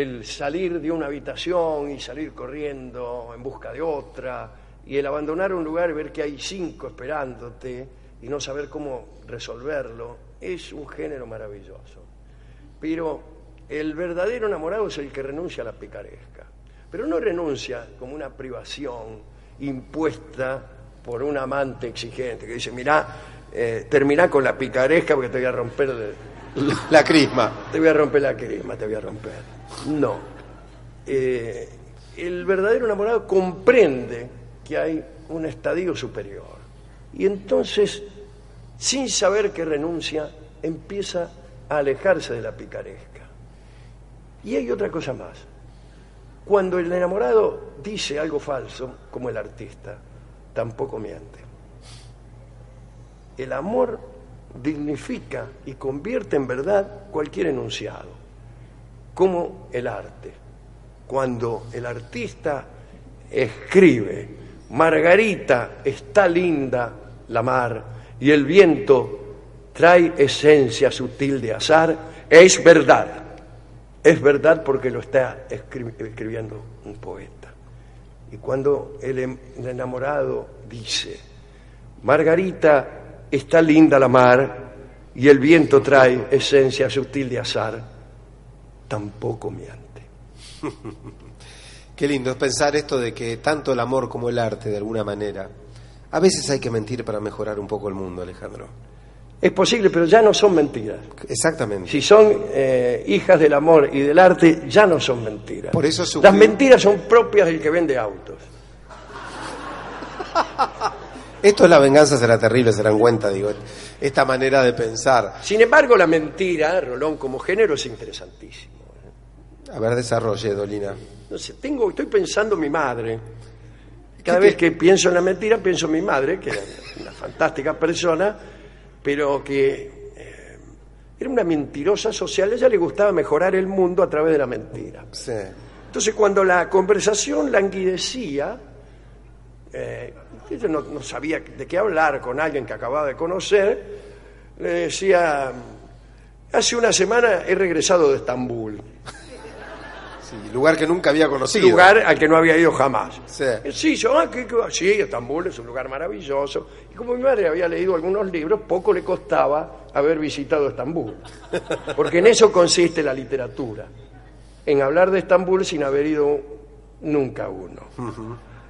el salir de una habitación y salir corriendo en busca de otra, y el abandonar un lugar y ver que hay cinco esperándote y no saber cómo resolverlo, es un género maravilloso. Pero el verdadero enamorado es el que renuncia a la picaresca. Pero no renuncia como una privación impuesta por un amante exigente que dice, mirá, eh, terminá con la picaresca porque te voy a romper La crisma. te voy a romper la crisma, te voy a romper. No. Eh, el verdadero enamorado comprende que hay un estadio superior. Y entonces, sin saber que renuncia, empieza a alejarse de la picaresca. Y hay otra cosa más. Cuando el enamorado dice algo falso, como el artista, tampoco miente. El amor dignifica y convierte en verdad cualquier enunciado, como el arte. Cuando el artista escribe, Margarita está linda la mar y el viento trae esencia sutil de azar, es verdad. Es verdad porque lo está escri- escribiendo un poeta. Y cuando el, em- el enamorado dice, Margarita está linda la mar y el viento trae esencia sutil de azar, tampoco miente. (laughs) Qué lindo es pensar esto de que tanto el amor como el arte, de alguna manera, a veces hay que mentir para mejorar un poco el mundo, Alejandro. Es posible, pero ya no son mentiras. Exactamente. Si son eh, hijas del amor y del arte, ya no son mentiras. Por eso sufrió- Las mentiras son propias del que vende autos. (laughs) Esto es la venganza será terrible, se dan cuenta, digo, esta manera de pensar. Sin embargo, la mentira, Rolón, como género es interesantísimo. A ver, desarrolle, Dolina. No sé, tengo, estoy pensando en mi madre. Cada vez que pienso en la mentira, pienso en mi madre, que era una fantástica persona, pero que eh, era una mentirosa social. A ella le gustaba mejorar el mundo a través de la mentira. Sí. Entonces, cuando la conversación languidecía, eh, ella no, no sabía de qué hablar con alguien que acababa de conocer, le decía, hace una semana he regresado de Estambul. Sí, lugar que nunca había conocido. lugar al que no había ido jamás. Sí. Sí, yo, ah, ¿qué- qué- sí, Estambul es un lugar maravilloso. Y como mi madre había leído algunos libros, poco le costaba haber visitado Estambul. (laughs) Porque en eso consiste la literatura. En hablar de Estambul sin haber ido nunca uno.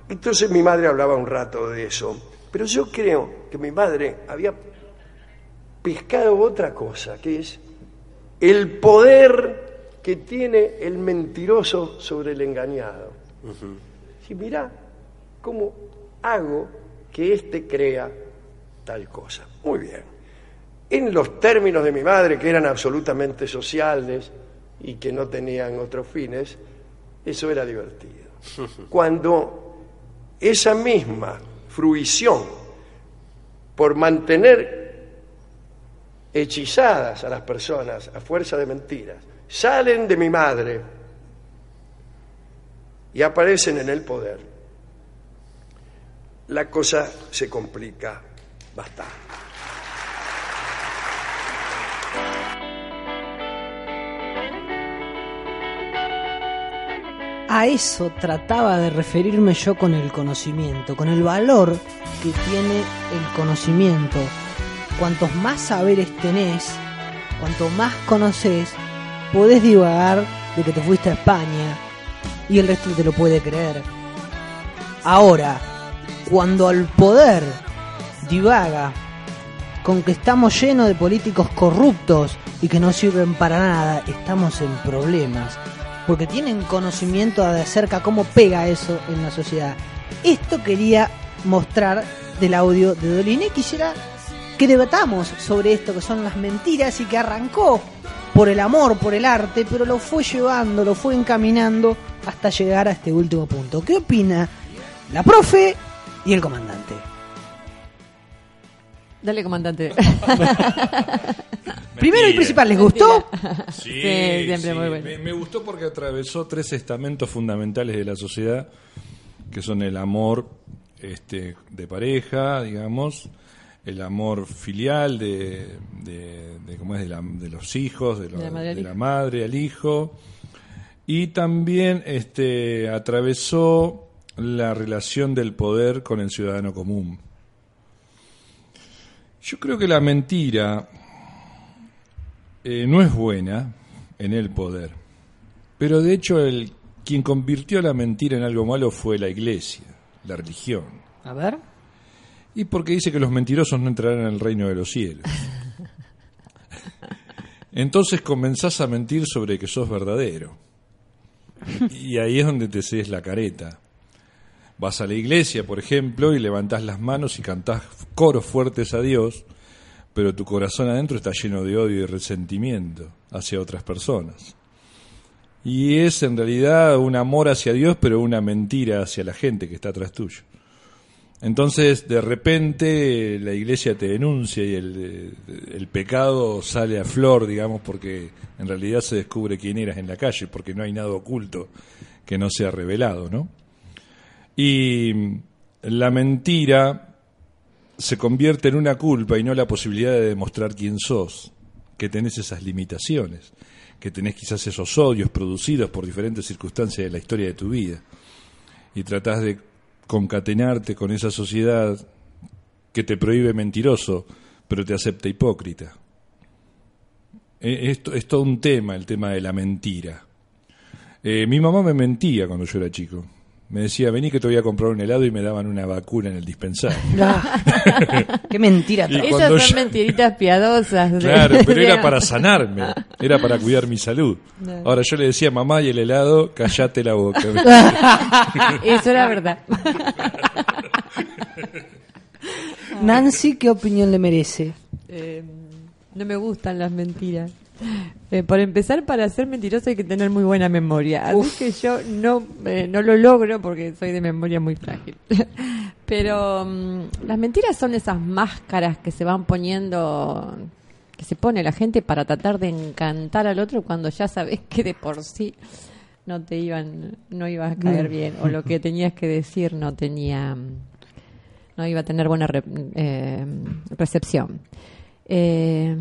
Entonces mi madre hablaba un rato de eso. Pero yo creo que mi madre había pescado otra cosa, que es el poder que tiene el mentiroso sobre el engañado. Si mira cómo hago que éste crea tal cosa. Muy bien. En los términos de mi madre, que eran absolutamente sociales y que no tenían otros fines, eso era divertido. (laughs) Cuando esa misma fruición por mantener hechizadas a las personas a fuerza de mentiras, salen de mi madre y aparecen en el poder, la cosa se complica bastante. A eso trataba de referirme yo con el conocimiento, con el valor que tiene el conocimiento. Cuantos más saberes tenés, cuanto más conoces, podés divagar de que te fuiste a España y el resto te lo puede creer. Ahora, cuando al poder divaga con que estamos llenos de políticos corruptos y que no sirven para nada, estamos en problemas. Porque tienen conocimiento de acerca cómo pega eso en la sociedad. Esto quería mostrar del audio de Dolina y quisiera que debatamos sobre esto que son las mentiras y que arrancó por el amor, por el arte, pero lo fue llevando, lo fue encaminando hasta llegar a este último punto. ¿Qué opina la profe y el comandante? Dale, comandante. (laughs) Primero y principal, ¿les gustó? Sí, Sí, (laughs) siempre sí. muy bueno. Me, me gustó porque atravesó tres estamentos fundamentales de la sociedad, que son el amor este, de pareja, digamos, el amor filial de, de, de cómo es de, la- de los hijos, de, lo- De la madre la hijo. madre al hijo, y también este, atravesó la relación del poder con el ciudadano común. Yo creo que la mentira eh, no es buena en el poder, pero de hecho el quien convirtió la mentira en algo malo fue la iglesia, la religión. A ver. Y porque dice que los mentirosos no entrarán en el reino de los cielos. Entonces comenzás a mentir sobre que sos verdadero. Y ahí es donde te cedes la careta. Vas a la iglesia, por ejemplo, y levantás las manos y cantás coros fuertes a Dios, pero tu corazón adentro está lleno de odio y resentimiento hacia otras personas. Y es en realidad un amor hacia Dios, pero una mentira hacia la gente que está atrás tuyo. Entonces, de repente, la iglesia te denuncia y el, pecado sale a flor, digamos, porque en realidad se descubre quién eras en la calle, porque no hay nada oculto que no sea revelado, ¿no? Y la mentira se convierte en una culpa y no la posibilidad de demostrar quién sos, que tenés esas limitaciones, que tenés quizás esos odios producidos por diferentes circunstancias de la historia de tu vida. Y tratás de concatenarte con esa sociedad que te prohíbe mentiroso, pero te acepta hipócrita. Eh, Esto es todo un tema, el tema de la mentira. Eh, mi mamá me mentía cuando yo era chico. Me decía, vení que te voy a comprar un helado y me daban una vacuna en el dispensario. (laughs) (laughs) Qué mentira. Esas son yo- mentiritas piadosas. de- Claro, pero era (laughs) para sanarme, era para cuidar mi salud. No. Ahora yo le decía, mamá, y el helado, callate la boca. Eso era verdad. Nancy, ¿qué opinión le merece? Eh, no me gustan las mentiras. Eh, por empezar, para ser mentiroso hay que tener muy buena memoria. Así Uf. que yo no, eh, no lo logro porque soy de memoria muy frágil. (laughs) Pero mm, las mentiras son esas máscaras que se van poniendo, que se pone la gente para tratar de encantar al otro cuando ya sabes que de por sí no te iban, no iba a caer bien o lo que tenías que decir no tenía, no iba a tener buena re- eh, recepción. Eh,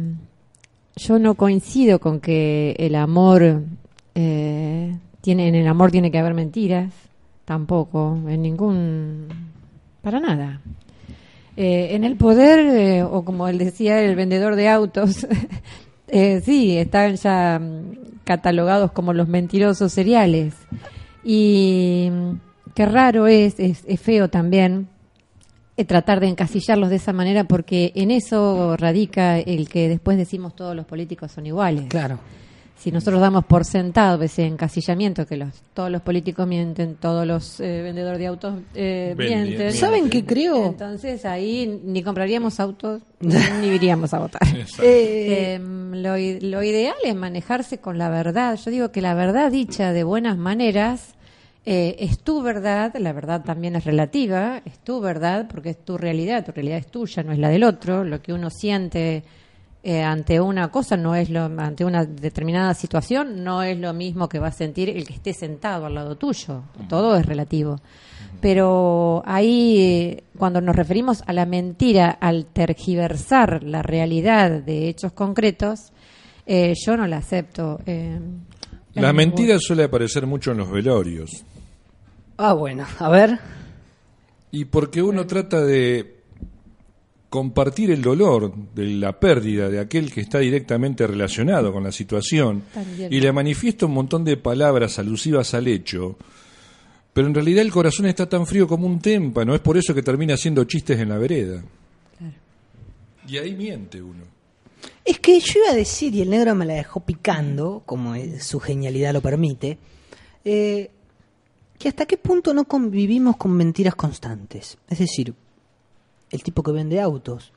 yo no coincido con que el amor eh, tiene en el amor tiene que haber mentiras tampoco en ningún para nada. Eh, en el poder eh, o como él decía el vendedor de autos (laughs) eh, sí están ya mm, catalogados como los mentirosos seriales. Y mm, qué raro es es, es feo también tratar de encasillarlos de esa manera porque en eso radica el que después decimos todos los políticos son iguales. Claro. Si nosotros damos por sentado ese encasillamiento que los, todos los políticos mienten, todos los eh, vendedores de autos eh, mienten. ¿Saben qué creo? Entonces ahí ni compraríamos autos ni (laughs) iríamos a votar. Eh, Eh, lo, lo ideal es manejarse con la verdad. Yo digo que la verdad dicha de buenas maneras eh, es tu verdad, la verdad también es relativa, es tu verdad porque es tu realidad, tu realidad es tuya, no es la del otro. Lo que uno siente eh, ante una cosa no es lo ante una determinada situación no es lo mismo que va a sentir el que esté sentado al lado tuyo. Todo es relativo. Pero ahí, cuando nos referimos a la mentira, al tergiversar la realidad de hechos concretos, eh, yo no la acepto. eh, La en mentira suele aparecer mucho en los velorios. Ah, bueno, a ver. Y porque uno trata de compartir el dolor de la pérdida de aquel que está directamente relacionado con la situación También. y le manifiesta un montón de palabras alusivas al hecho, pero en realidad el corazón está tan frío como un témpano, es por eso que termina haciendo chistes en la vereda. Y ahí miente uno. Es que yo iba a decir, y el negro me la dejó picando, como su genialidad lo permite, eh, que hasta qué punto no convivimos con mentiras constantes. Es decir, el tipo que vende autos,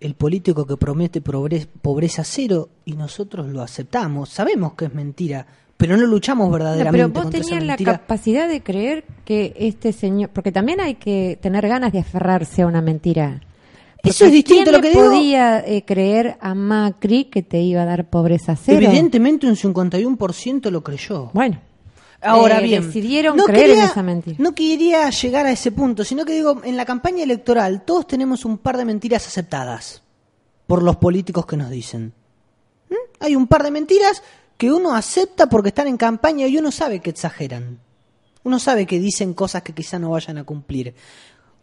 el político que promete pobre- pobreza cero y nosotros lo aceptamos. Sabemos que es mentira, pero no luchamos No, verdaderamente pero vos contra esa tenías la capacidad de creer que este señor, porque también hay que tener ganas de aferrarse a una mentira. Eso es distinto ¿quién a lo que digo? podía eh, creer a Macri que te iba a dar pobreza cero? Evidentemente un 51% lo creyó. Bueno, Ahora eh, bien, decidieron no creer quería- en esa mentira. No quería llegar a ese punto, sino que digo, en la campaña electoral todos tenemos un par de mentiras aceptadas por los políticos que nos dicen. ¿Mm? Hay un par de mentiras que uno acepta porque están en campaña y uno sabe que exageran. Uno sabe que dicen cosas que quizá no vayan a cumplir.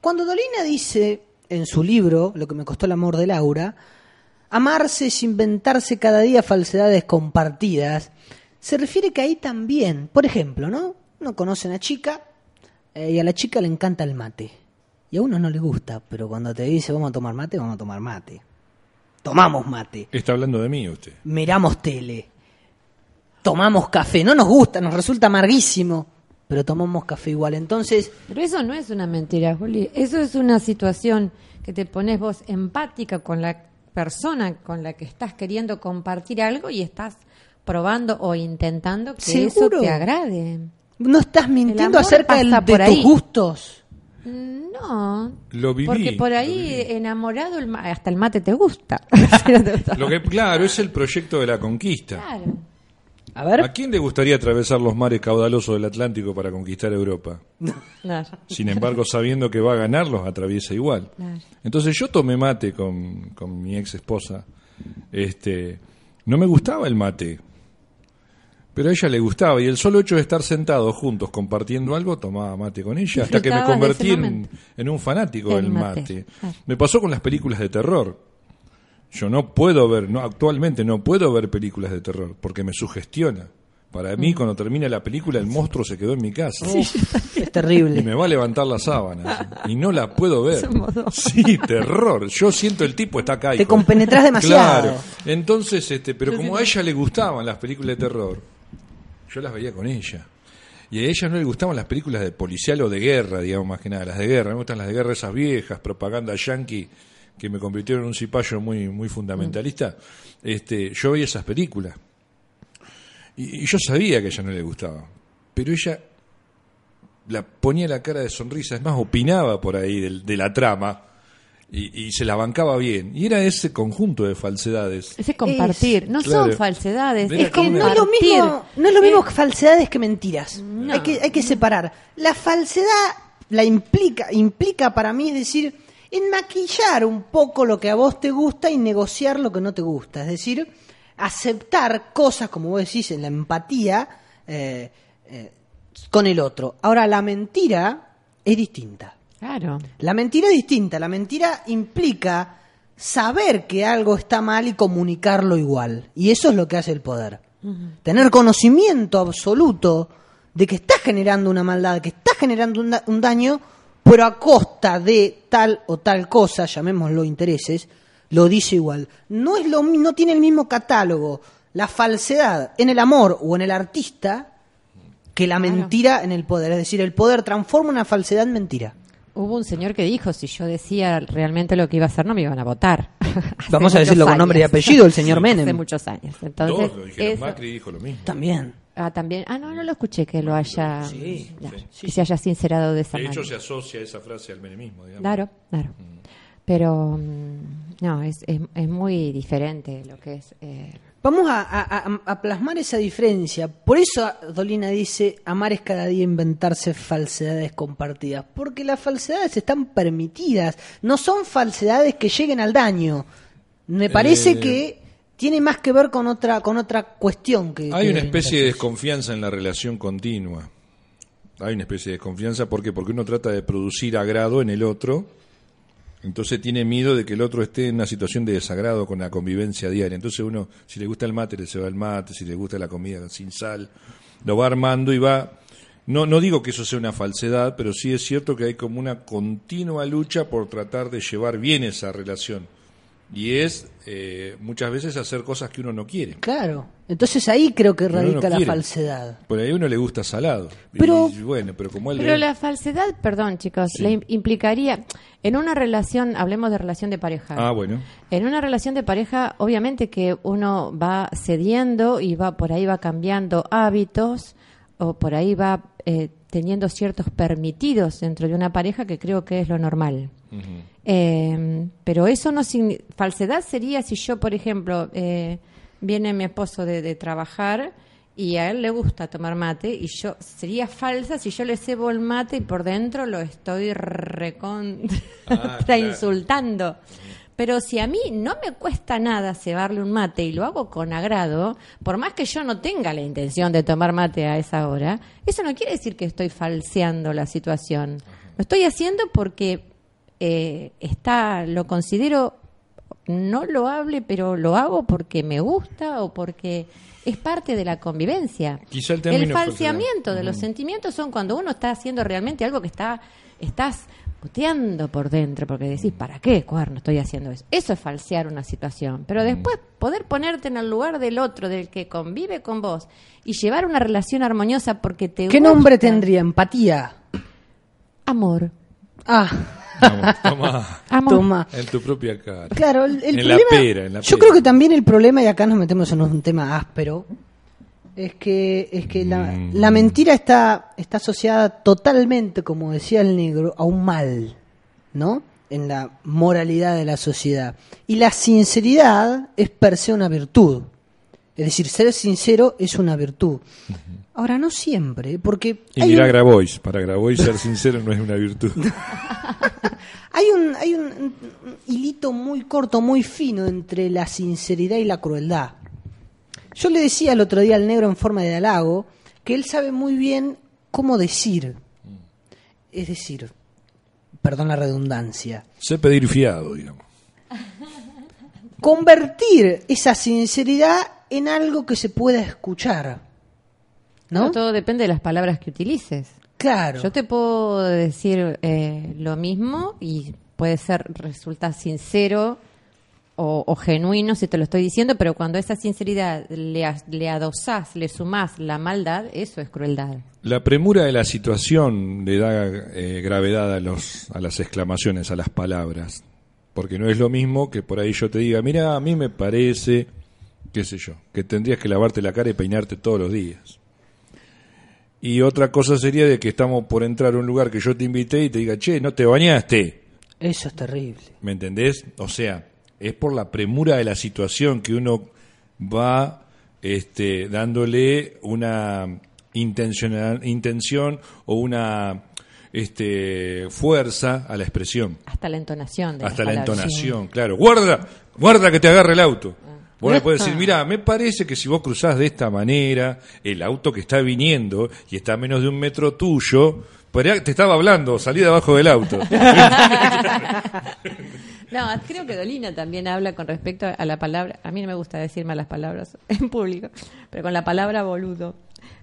Cuando Dolina dice en su libro, Lo que me costó el amor de Laura, amarse es inventarse cada día falsedades compartidas, se refiere que ahí también, por ejemplo, ¿no? Uno conoce a una chica eh, y a la chica le encanta el mate. Y a uno no le gusta, pero cuando te dice vamos a tomar mate, vamos a tomar mate. Tomamos mate, Está hablando de mí usted. miramos tele, tomamos café, no nos gusta, nos resulta amarguísimo, pero tomamos café igual. Entonces, Pero eso no es una mentira, Juli. Eso es una situación que te pones vos empática con la persona con la que estás queriendo compartir algo y estás probando o intentando que eso te agrade. no estás mintiendo acerca del- de por tus gustos. No. Lo viví. Porque por lo ahí enamorado el ma- hasta el mate (laughs) te gusta. Lo que, claro, es el proyecto de la conquista. Claro. A ver. ¿A quién le gustaría atravesar los mares caudalosos del Atlántico para conquistar Europa? Sin embargo, sabiendo que va a ganar, los atraviesa igual. Entonces yo tomé mate con, con mi ex esposa. Este, no me gustaba el mate, pero a ella le gustaba. Y el solo hecho de estar sentados juntos compartiendo algo, tomaba mate con ella, hasta que me convertí en, un fanático Del del mate. Me pasó con las películas de terror. Yo no puedo ver, no actualmente no puedo ver películas de terror porque me sugestiona. Para Mm. mí, cuando termina la película, el monstruo se quedó en mi casa. (laughs) Es terrible. Y me va a levantar las sábanas. Y no la puedo (laughs) ver. Sí, terror. Yo siento el tipo está acá. Te hijo. compenetrás demasiado. Claro. Entonces, este, pero como a ella le gustaban las películas de terror, yo las veía con ella. Y a ella no le gustaban las películas de policial o de guerra, digamos, más que nada, las de guerra. Me gustan las de guerra esas viejas, propaganda yankee, que me convirtieron en un cipayo muy, muy fundamentalista. Este, yo veía esas películas. Y, y yo sabía que a ella no le gustaba. Pero ella la ponía la cara de sonrisa, es más, opinaba por ahí de, la trama. Y, y se la bancaba bien. Y era ese conjunto de falsedades. Ese compartir. no Claro. son falsedades. Es Que no es lo mismo, no es lo mismo que falsedades que mentiras. No. Hay, que, hay que separar. La falsedad la implica, implica para mí, es decir, enmaquillar un poco lo que a vos te gusta y negociar lo que no te gusta. Es decir, aceptar cosas, como vos decís, en la empatía eh, eh, con el otro. Ahora, la mentira es distinta. Claro. La mentira es distinta. La mentira implica saber que algo está mal y comunicarlo igual. Y eso es lo que hace el poder. Tener conocimiento absoluto de que estás generando una maldad, que estás generando un, da- un daño, pero a costa de tal o tal cosa, llamémoslo intereses, lo dice igual. No, es lo, mi- no tiene el mismo catálogo la falsedad en el amor o en el artista que la mentira en el poder. Es decir, el poder transforma una falsedad en mentira. Hubo un señor que dijo, si yo decía realmente lo que iba a hacer, no me iban a votar. (laughs) Vamos a decirlo con nombre y apellido, el señor (laughs) Menem. Hace muchos años. Entonces, Todos lo dijeron. eso- Macri dijo lo mismo. También. Ah, también. Ah, no, no lo escuché que lo haya. ya, que se haya sincerado de esa De hecho, manera. se asocia esa frase al menemismo, digamos. Claro, claro. Pero mm, no, es, es, es muy diferente lo que es. eh, Vamos a, a- a- a plasmar esa diferencia. Por eso Dolina dice, amar es cada día inventarse falsedades compartidas. Porque las falsedades están permitidas. No son falsedades que lleguen al daño. Me parece Eh, que tiene más que ver con otra, con otra cuestión que... Hay que- una especie de desconfianza en la relación continua. Hay una especie de desconfianza ¿por qué? porque uno trata de producir agrado en el otro, entonces tiene miedo de que el otro esté en una situación de desagrado con la convivencia diaria. Entonces uno, si le gusta el mate, le se va el mate, si le gusta la comida sin sal, lo va armando y va... No, no digo que eso sea una falsedad, pero sí es cierto que hay como una continua lucha por tratar de llevar bien esa relación. Y es eh, muchas veces hacer cosas que uno no quiere. Claro. Entonces ahí creo que Pero radica la falsedad. Por ahí a uno le gusta salado. Pero- Y, bueno, pero como él Pero le- la falsedad, perdón chicos, le im- implicaría, en una relación, hablemos de relación de pareja. Ah, bueno. En una relación de pareja, obviamente que uno va cediendo y va por ahí va cambiando hábitos o por ahí va eh, teniendo ciertos permitidos dentro de una pareja que creo que es lo normal. Eh, pero eso no signi- falsedad sería si yo, por ejemplo, eh, viene mi esposo de, de trabajar y a él le gusta tomar mate y yo sería falsa si yo le cebo el mate y por dentro lo estoy recontra Ah, (laughs) claro. insultando. Pero si a mí no me cuesta nada cebarle un mate y lo hago con agrado, por más que yo no tenga la intención de tomar mate a esa hora, eso no quiere decir que estoy falseando la situación. Lo estoy haciendo porque eh, está, lo considero no loable, pero lo hago porque me gusta o porque es parte de la convivencia. Quizá el término falseamiento de los sentimientos son cuando uno está haciendo realmente algo que está estás puteando por dentro porque decís, ¿para qué, cuerno, estoy haciendo eso? Eso es falsear una situación. Pero después poder ponerte en el lugar del otro, del que convive con vos y llevar una relación armoniosa porque te ¿Qué gusta. nombre tendría? Empatía. Amor. Ah. Toma, toma. En tu propia cara. Claro, el, el en la problema- pera, en la yo pera. creo que también el problema, y acá nos metemos en un tema áspero, es que, es que la, Mm. la mentira está, está asociada totalmente, como decía el negro, a un mal, ¿no? En la moralidad de la sociedad. Y la sinceridad es per se una virtud. Es decir, ser sincero es una virtud. Ahora, no siempre, porque Y un- Grabois. Para Grabois ser sincero no es una virtud. (laughs) Hay un, hay un, un hilito muy corto, muy fino entre la sinceridad y la crueldad. Yo le decía el otro día al negro en forma de halago que él sabe muy bien cómo decir. Es decir, perdón la redundancia, sé pedir fiado, digamos. convertir esa sinceridad en algo que se pueda escuchar. ¿No? Pero todo depende de las palabras que utilices. Claro. Yo te puedo decir eh, lo mismo y puede ser, resulta sincero o, o genuino si te lo estoy diciendo, pero cuando esa sinceridad le, le adosás, le sumás la maldad, eso es crueldad. La premura de la situación le da eh, gravedad a, los, a las exclamaciones, a las palabras. Porque no es lo mismo que por ahí yo te diga, mira, a mí me parece, qué sé yo, que tendrías que lavarte la cara y peinarte todos los días. Y otra cosa sería de que estamos por entrar a un lugar que yo te invité y te diga, che, no te bañaste. Eso es terrible. ¿Me entendés? O sea, es por la premura de la situación que uno va este, dándole una intencional, intención o una este, fuerza a la expresión. Hasta la entonación. De Hasta la palabras. entonación, claro. Guarda, guarda que te agarre el auto. Vos le podés decir, mira, me parece que si vos cruzás de esta manera, el auto que está viniendo y está a menos de un metro tuyo, podría- te estaba hablando, salí de abajo del auto. (laughs) No, creo que Dolina también habla con respecto a la palabra. A mí no me gusta decir malas palabras (laughs) en público, pero con la palabra boludo.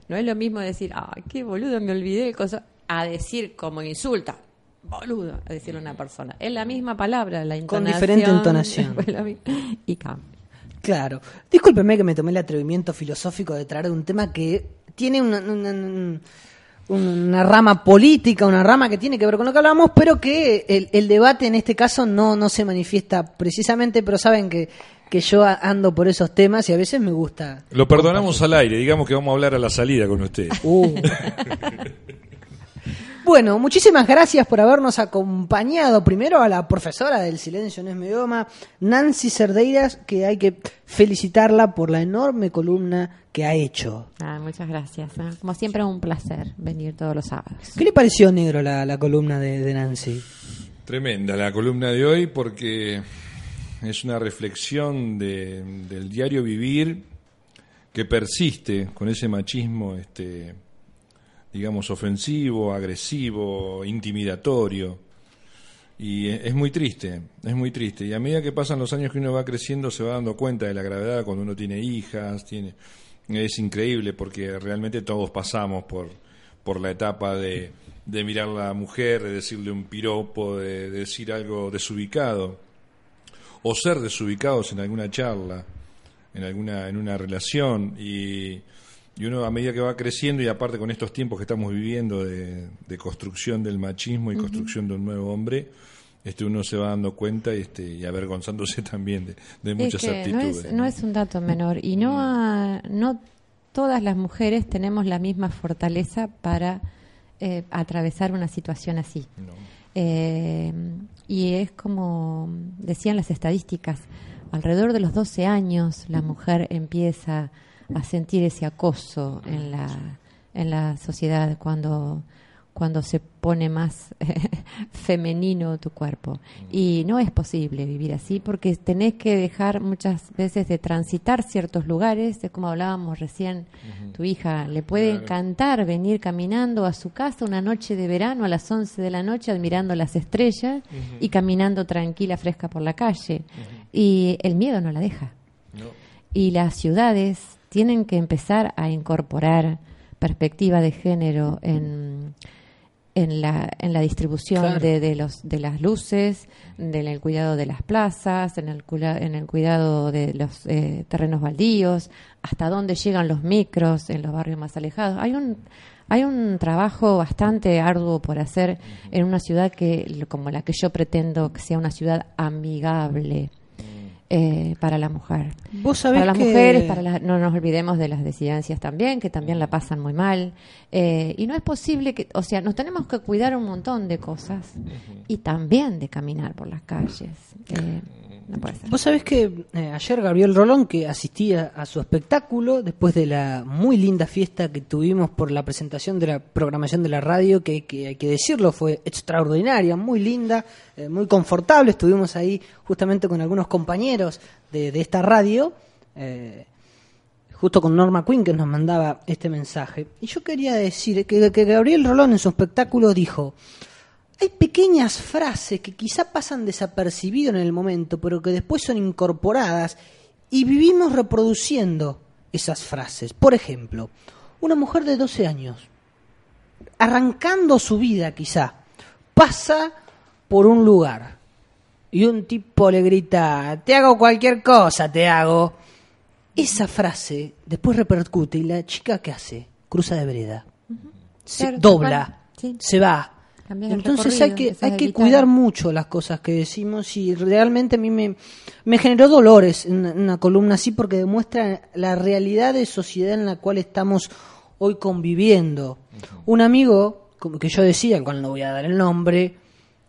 No es lo mismo decir, ay, qué boludo, me olvidé de cosa, a decir como insulta, boludo, a decirle a una persona. Es la misma palabra, la Con entonación. diferente entonación. (laughs) y cambia. Claro. Discúlpeme que me tomé el atrevimiento filosófico de traer un tema que tiene una, una- rama política, una rama que tiene que ver con lo que hablamos, pero que el, el debate en este caso no, no se manifiesta precisamente, pero saben que, que yo ando por esos temas y a veces me gusta. Lo perdonamos al aire, digamos que vamos a hablar a la salida con usted. Uh. (laughs) Bueno, muchísimas gracias por habernos acompañado. Primero a la profesora del Silencio no es mi idioma, Nancy Cerdeiras, que hay que felicitarla por la enorme columna que ha hecho. Ah, muchas gracias. ¿eh? Como siempre, un placer venir todos los sábados. ¿Qué le pareció, Negro, la, la columna de, de Nancy? Tremenda la columna de hoy porque es una reflexión de- del diario vivir que persiste con ese machismo, este, digamos, ofensivo, agresivo, intimidatorio. Y e- es muy triste, es muy triste. Y a medida que pasan los años que uno va creciendo se va dando cuenta de la gravedad cuando uno tiene hijas, tiene es increíble porque realmente todos pasamos por, por la etapa de, de mirar a la mujer, de decirle un piropo, de, de decir algo desubicado, o ser desubicados en alguna charla, en alguna, en una relación, y, y uno a medida que va creciendo, y aparte con estos tiempos que estamos viviendo de, de construcción del machismo y construcción de un nuevo hombre, este uno se va dando cuenta y, este, y avergonzándose (laughs) también de, de Es muchas no actitudes. es, no es un dato menor y no, a- no todas las mujeres tenemos la misma fortaleza para eh, atravesar una situación así. Eh, y es como decían las estadísticas, alrededor de los 12 años la mujer empieza a sentir ese acoso en la, en la sociedad cuando, cuando se pone más (laughs) femenino tu cuerpo. Y no es posible vivir así porque tenés que dejar muchas veces de transitar ciertos lugares, es como hablábamos recién, tu hija le puede Claro. encantar venir caminando a su casa una noche de verano a las 11 de la noche admirando las estrellas y caminando tranquila, fresca por la calle. Y el miedo no la deja. Y las ciudades tienen que empezar a incorporar perspectiva de género en, en, la, en la distribución Claro. de, de los, de las luces, de- en el cuidado de las plazas, en el, en el cuidado de los eh, terrenos baldíos, hasta dónde llegan los micros en los barrios más alejados. Hay un, hay un trabajo bastante arduo por hacer en una ciudad que, como la que yo pretendo que sea una ciudad amigable eh, para la mujer. Vos sabés para las que- mujeres, para las- no nos olvidemos de las disidencias también, que también la pasan muy mal. Eh, y no es posible que, o sea, nos tenemos que cuidar un montón de cosas y también de caminar por las calles. Eh, Vos sabés que eh, ayer Gabriel Rolón, que asistía a su espectáculo, después de la muy linda fiesta que tuvimos por la presentación de la programación de la radio, que, hay que decirlo, fue extraordinaria, muy linda, eh, muy confortable. Estuvimos ahí justamente con algunos compañeros de, esta radio, eh, justo con Norma Quinn, que nos mandaba este mensaje. Y yo quería decir que Gabriel Rolón en su espectáculo dijo, hay pequeñas frases que quizá pasan desapercibido en el momento, pero que después son incorporadas y vivimos reproduciendo esas frases. Por ejemplo, una mujer de 12 años, arrancando su vida quizá, pasa por un lugar y un tipo le grita, te hago cualquier cosa, te hago. Esa frase después repercute y la chica ¿qué hace? Cruza de vereda. Se Claro, dobla, sí. se va. Entonces hay que, hay que cuidar mucho las cosas que decimos y realmente a mí me, me generó dolores en una, columna así porque demuestra la realidad de sociedad en la cual estamos hoy conviviendo. Un amigo, como que yo decía, al cual no voy a dar el nombre,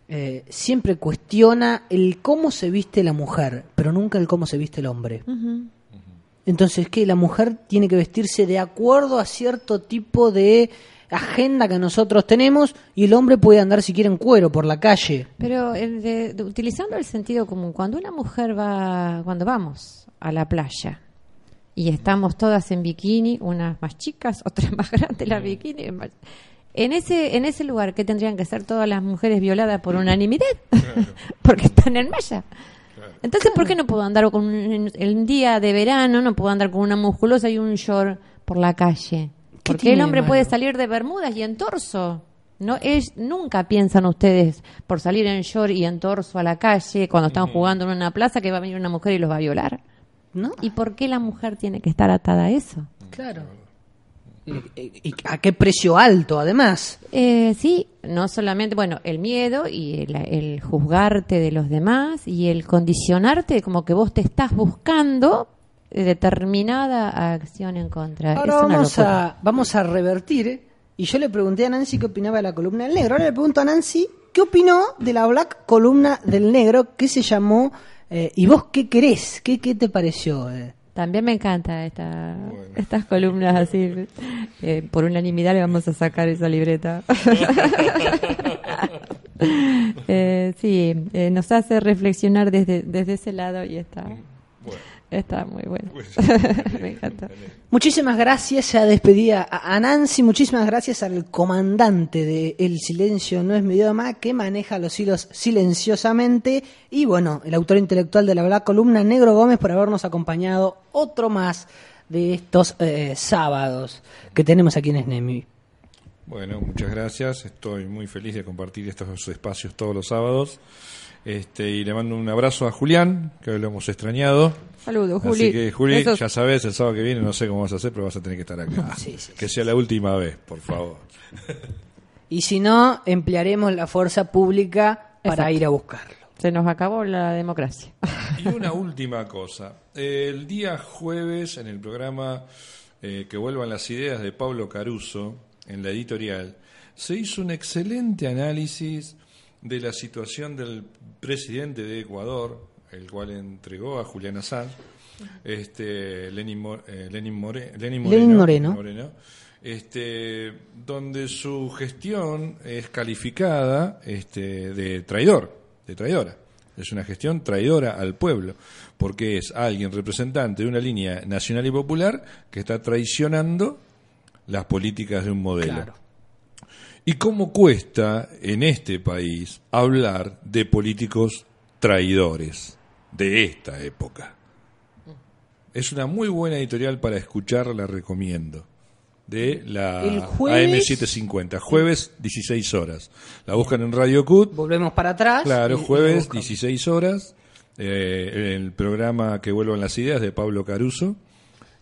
eh, siempre cuestiona el cómo se viste la mujer, pero nunca el cómo se viste el hombre. Ujú. Entonces, que la mujer tiene que vestirse de acuerdo a cierto tipo de agenda que nosotros tenemos y el hombre puede andar si quiere en cuero por la calle. Pero el de- de- utilizando el sentido común, cuando una mujer va, cuando vamos a la playa y estamos todas en bikini, unas más chicas, (laughs) otras más grandes, las bikini, más- en ese en ese lugar que tendrían que ser todas las mujeres violadas por unanimidad, (laughs) porque están en malla. Entonces, ¿por qué no puedo andar con un, el día de verano, no puedo andar con una musculosa y un short por la calle? Porque el hombre puede salir de bermudas y en torso. No es nunca piensan ustedes por salir en short y en torso a la calle cuando están jugando en una plaza que va a venir una mujer y los va a violar. ¿No? ¿Y por qué la mujer tiene que estar atada a eso? Claro. ¿Y, a qué precio alto, además? Eh, sí, no solamente, bueno, el miedo y el, el juzgarte de los demás y el condicionarte como que vos te estás buscando determinada acción en contra. Ahora es vamos a, vamos a revertir. ¿eh? Y yo le pregunté a Nancy qué opinaba de la columna del negro. Ahora le pregunto a Nancy qué opinó de la black columna del negro que se llamó eh, ¿Y vos qué querés? ¿Qué, qué te pareció? eh? También me encanta esta, estas columnas así. Eh, por unanimidad le vamos a sacar esa libreta. (laughs) (laughs) Eh, sí, eh, nos hace reflexionar desde, desde ese lado y está, está muy bueno. (laughs) me encanta. Muchísimas gracias, se despedía a a Nancy, muchísimas gracias al comandante de El Silencio No es mi idioma, que maneja los hilos silenciosamente, y bueno, el autor intelectual de la Black Columna, Negro Gómez, por habernos acompañado otro más de estos eh, sábados que tenemos aquí en SNEMI. Bueno, muchas gracias. Estoy muy feliz de compartir estos espacios todos los sábados. Este, y le mando un abrazo a Julián, que hoy lo hemos extrañado. Saludos, Así Juli. que, Juli, ya sabes, el sábado que viene no sé cómo vas a hacer, pero vas a tener que estar acá. (laughs) que sea la última vez, por favor. (laughs) Y si no, emplearemos la fuerza pública para Exacto. ir a buscarlo. Se nos acabó la democracia. Y una (laughs) última cosa. El día jueves, en el programa eh, Que vuelvan las ideas de Pablo Caruso, en la editorial, se hizo un excelente análisis de la situación del presidente de Ecuador, el cual entregó a Julián Assange, este, Lenin, eh, Lenin More- Lenin Lenin Moreno. este, donde su gestión es calificada este, de traidor, de traidora. Es una gestión traidora al pueblo, porque es alguien representante de una línea nacional y popular que está traicionando las políticas de un modelo. Claro. ¿Y cómo cuesta en este país hablar de políticos traidores de esta época? Es una muy buena editorial para escuchar, la recomiendo. De la El jueves- AM750, jueves 16 horas. La buscan en Radio Cut. Volvemos para atrás. Claro, y- jueves buscamos. 16 horas. eh, el programa que vuelvan las ideas de Pablo Caruso.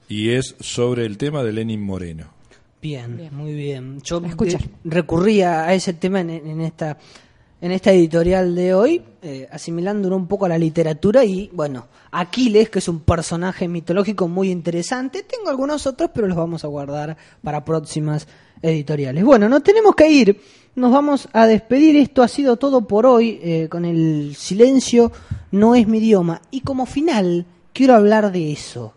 Y es sobre el tema de Lenin Moreno. Bien, muy bien. Yo escuchar. eh, recurría a ese tema en, en esta en esta editorial de hoy, eh, asimilándolo un poco a la literatura y, bueno, Aquiles, que es un personaje mitológico muy interesante. Tengo algunos otros, pero los vamos a guardar para próximas editoriales. Bueno, nos tenemos que ir. Nos vamos a despedir. Esto ha sido todo por hoy eh, con el silencio. No es mi idioma. Y como final, quiero hablar de eso.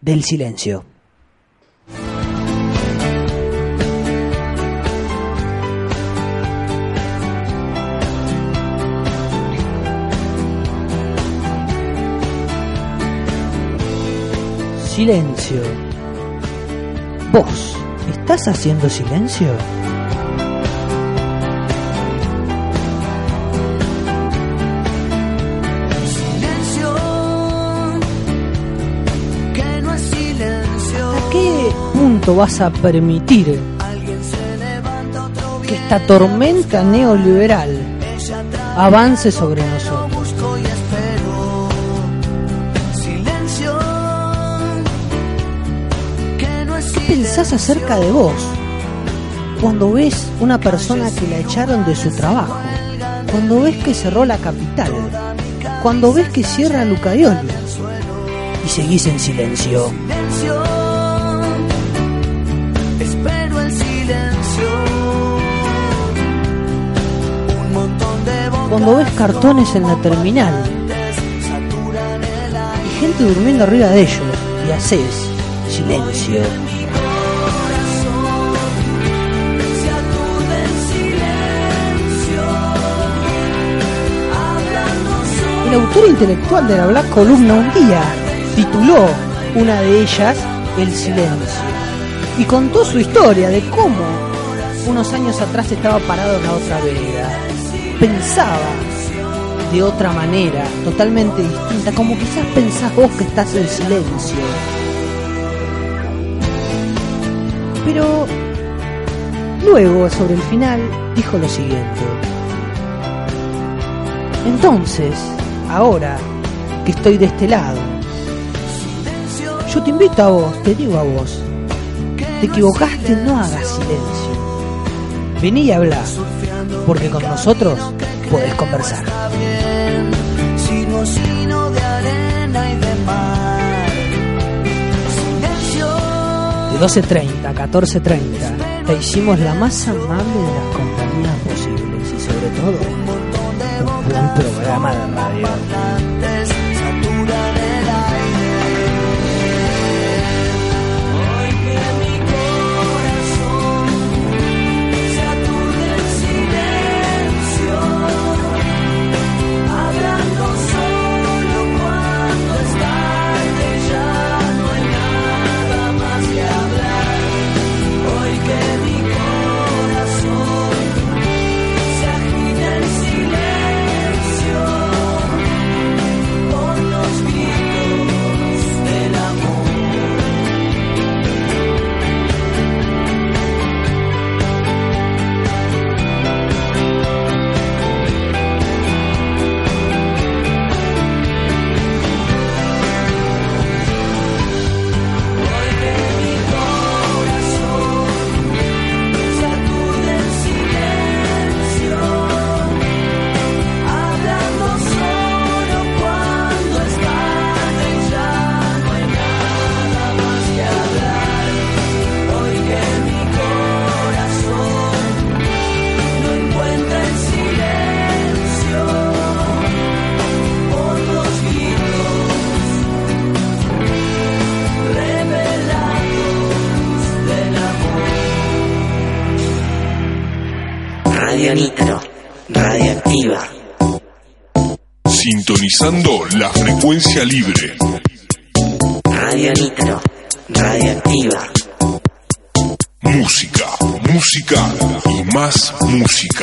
Del silencio. Silencio. ¿Vos estás haciendo silencio? Silencio, que no es silencio. ¿A qué punto vas a permitir que esta tormenta neoliberal avance sobre nosotros? Acerca de vos. Cuando ves una persona que la echaron de su trabajo. Cuando ves que cerró la capital. Cuando ves que cierra Lucayoli. Y seguís en silencio. Espero el Cuando ves cartones en la terminal. Y gente durmiendo arriba de ellos. Y haces silencio. El autor intelectual de la Black Columna un día tituló una de ellas El silencio y contó su historia de cómo unos años atrás estaba parado en la otra vereda. Pensaba de otra manera, totalmente distinta, como quizás pensás vos que estás en silencio. Pero luego, sobre el final, dijo lo siguiente. Entonces, ahora que estoy de este lado, yo te invito a vos, te digo a vos, te equivocaste, no hagas silencio. Vení y habla, porque con nosotros podés conversar. De 12.30 a 14.30 te hicimos la más amable de las compañías posibles y sobre todo un buen programa de radio. parlantes Sintonizando la frecuencia libre. Radio Nitro, radioactiva. Música, música y más música.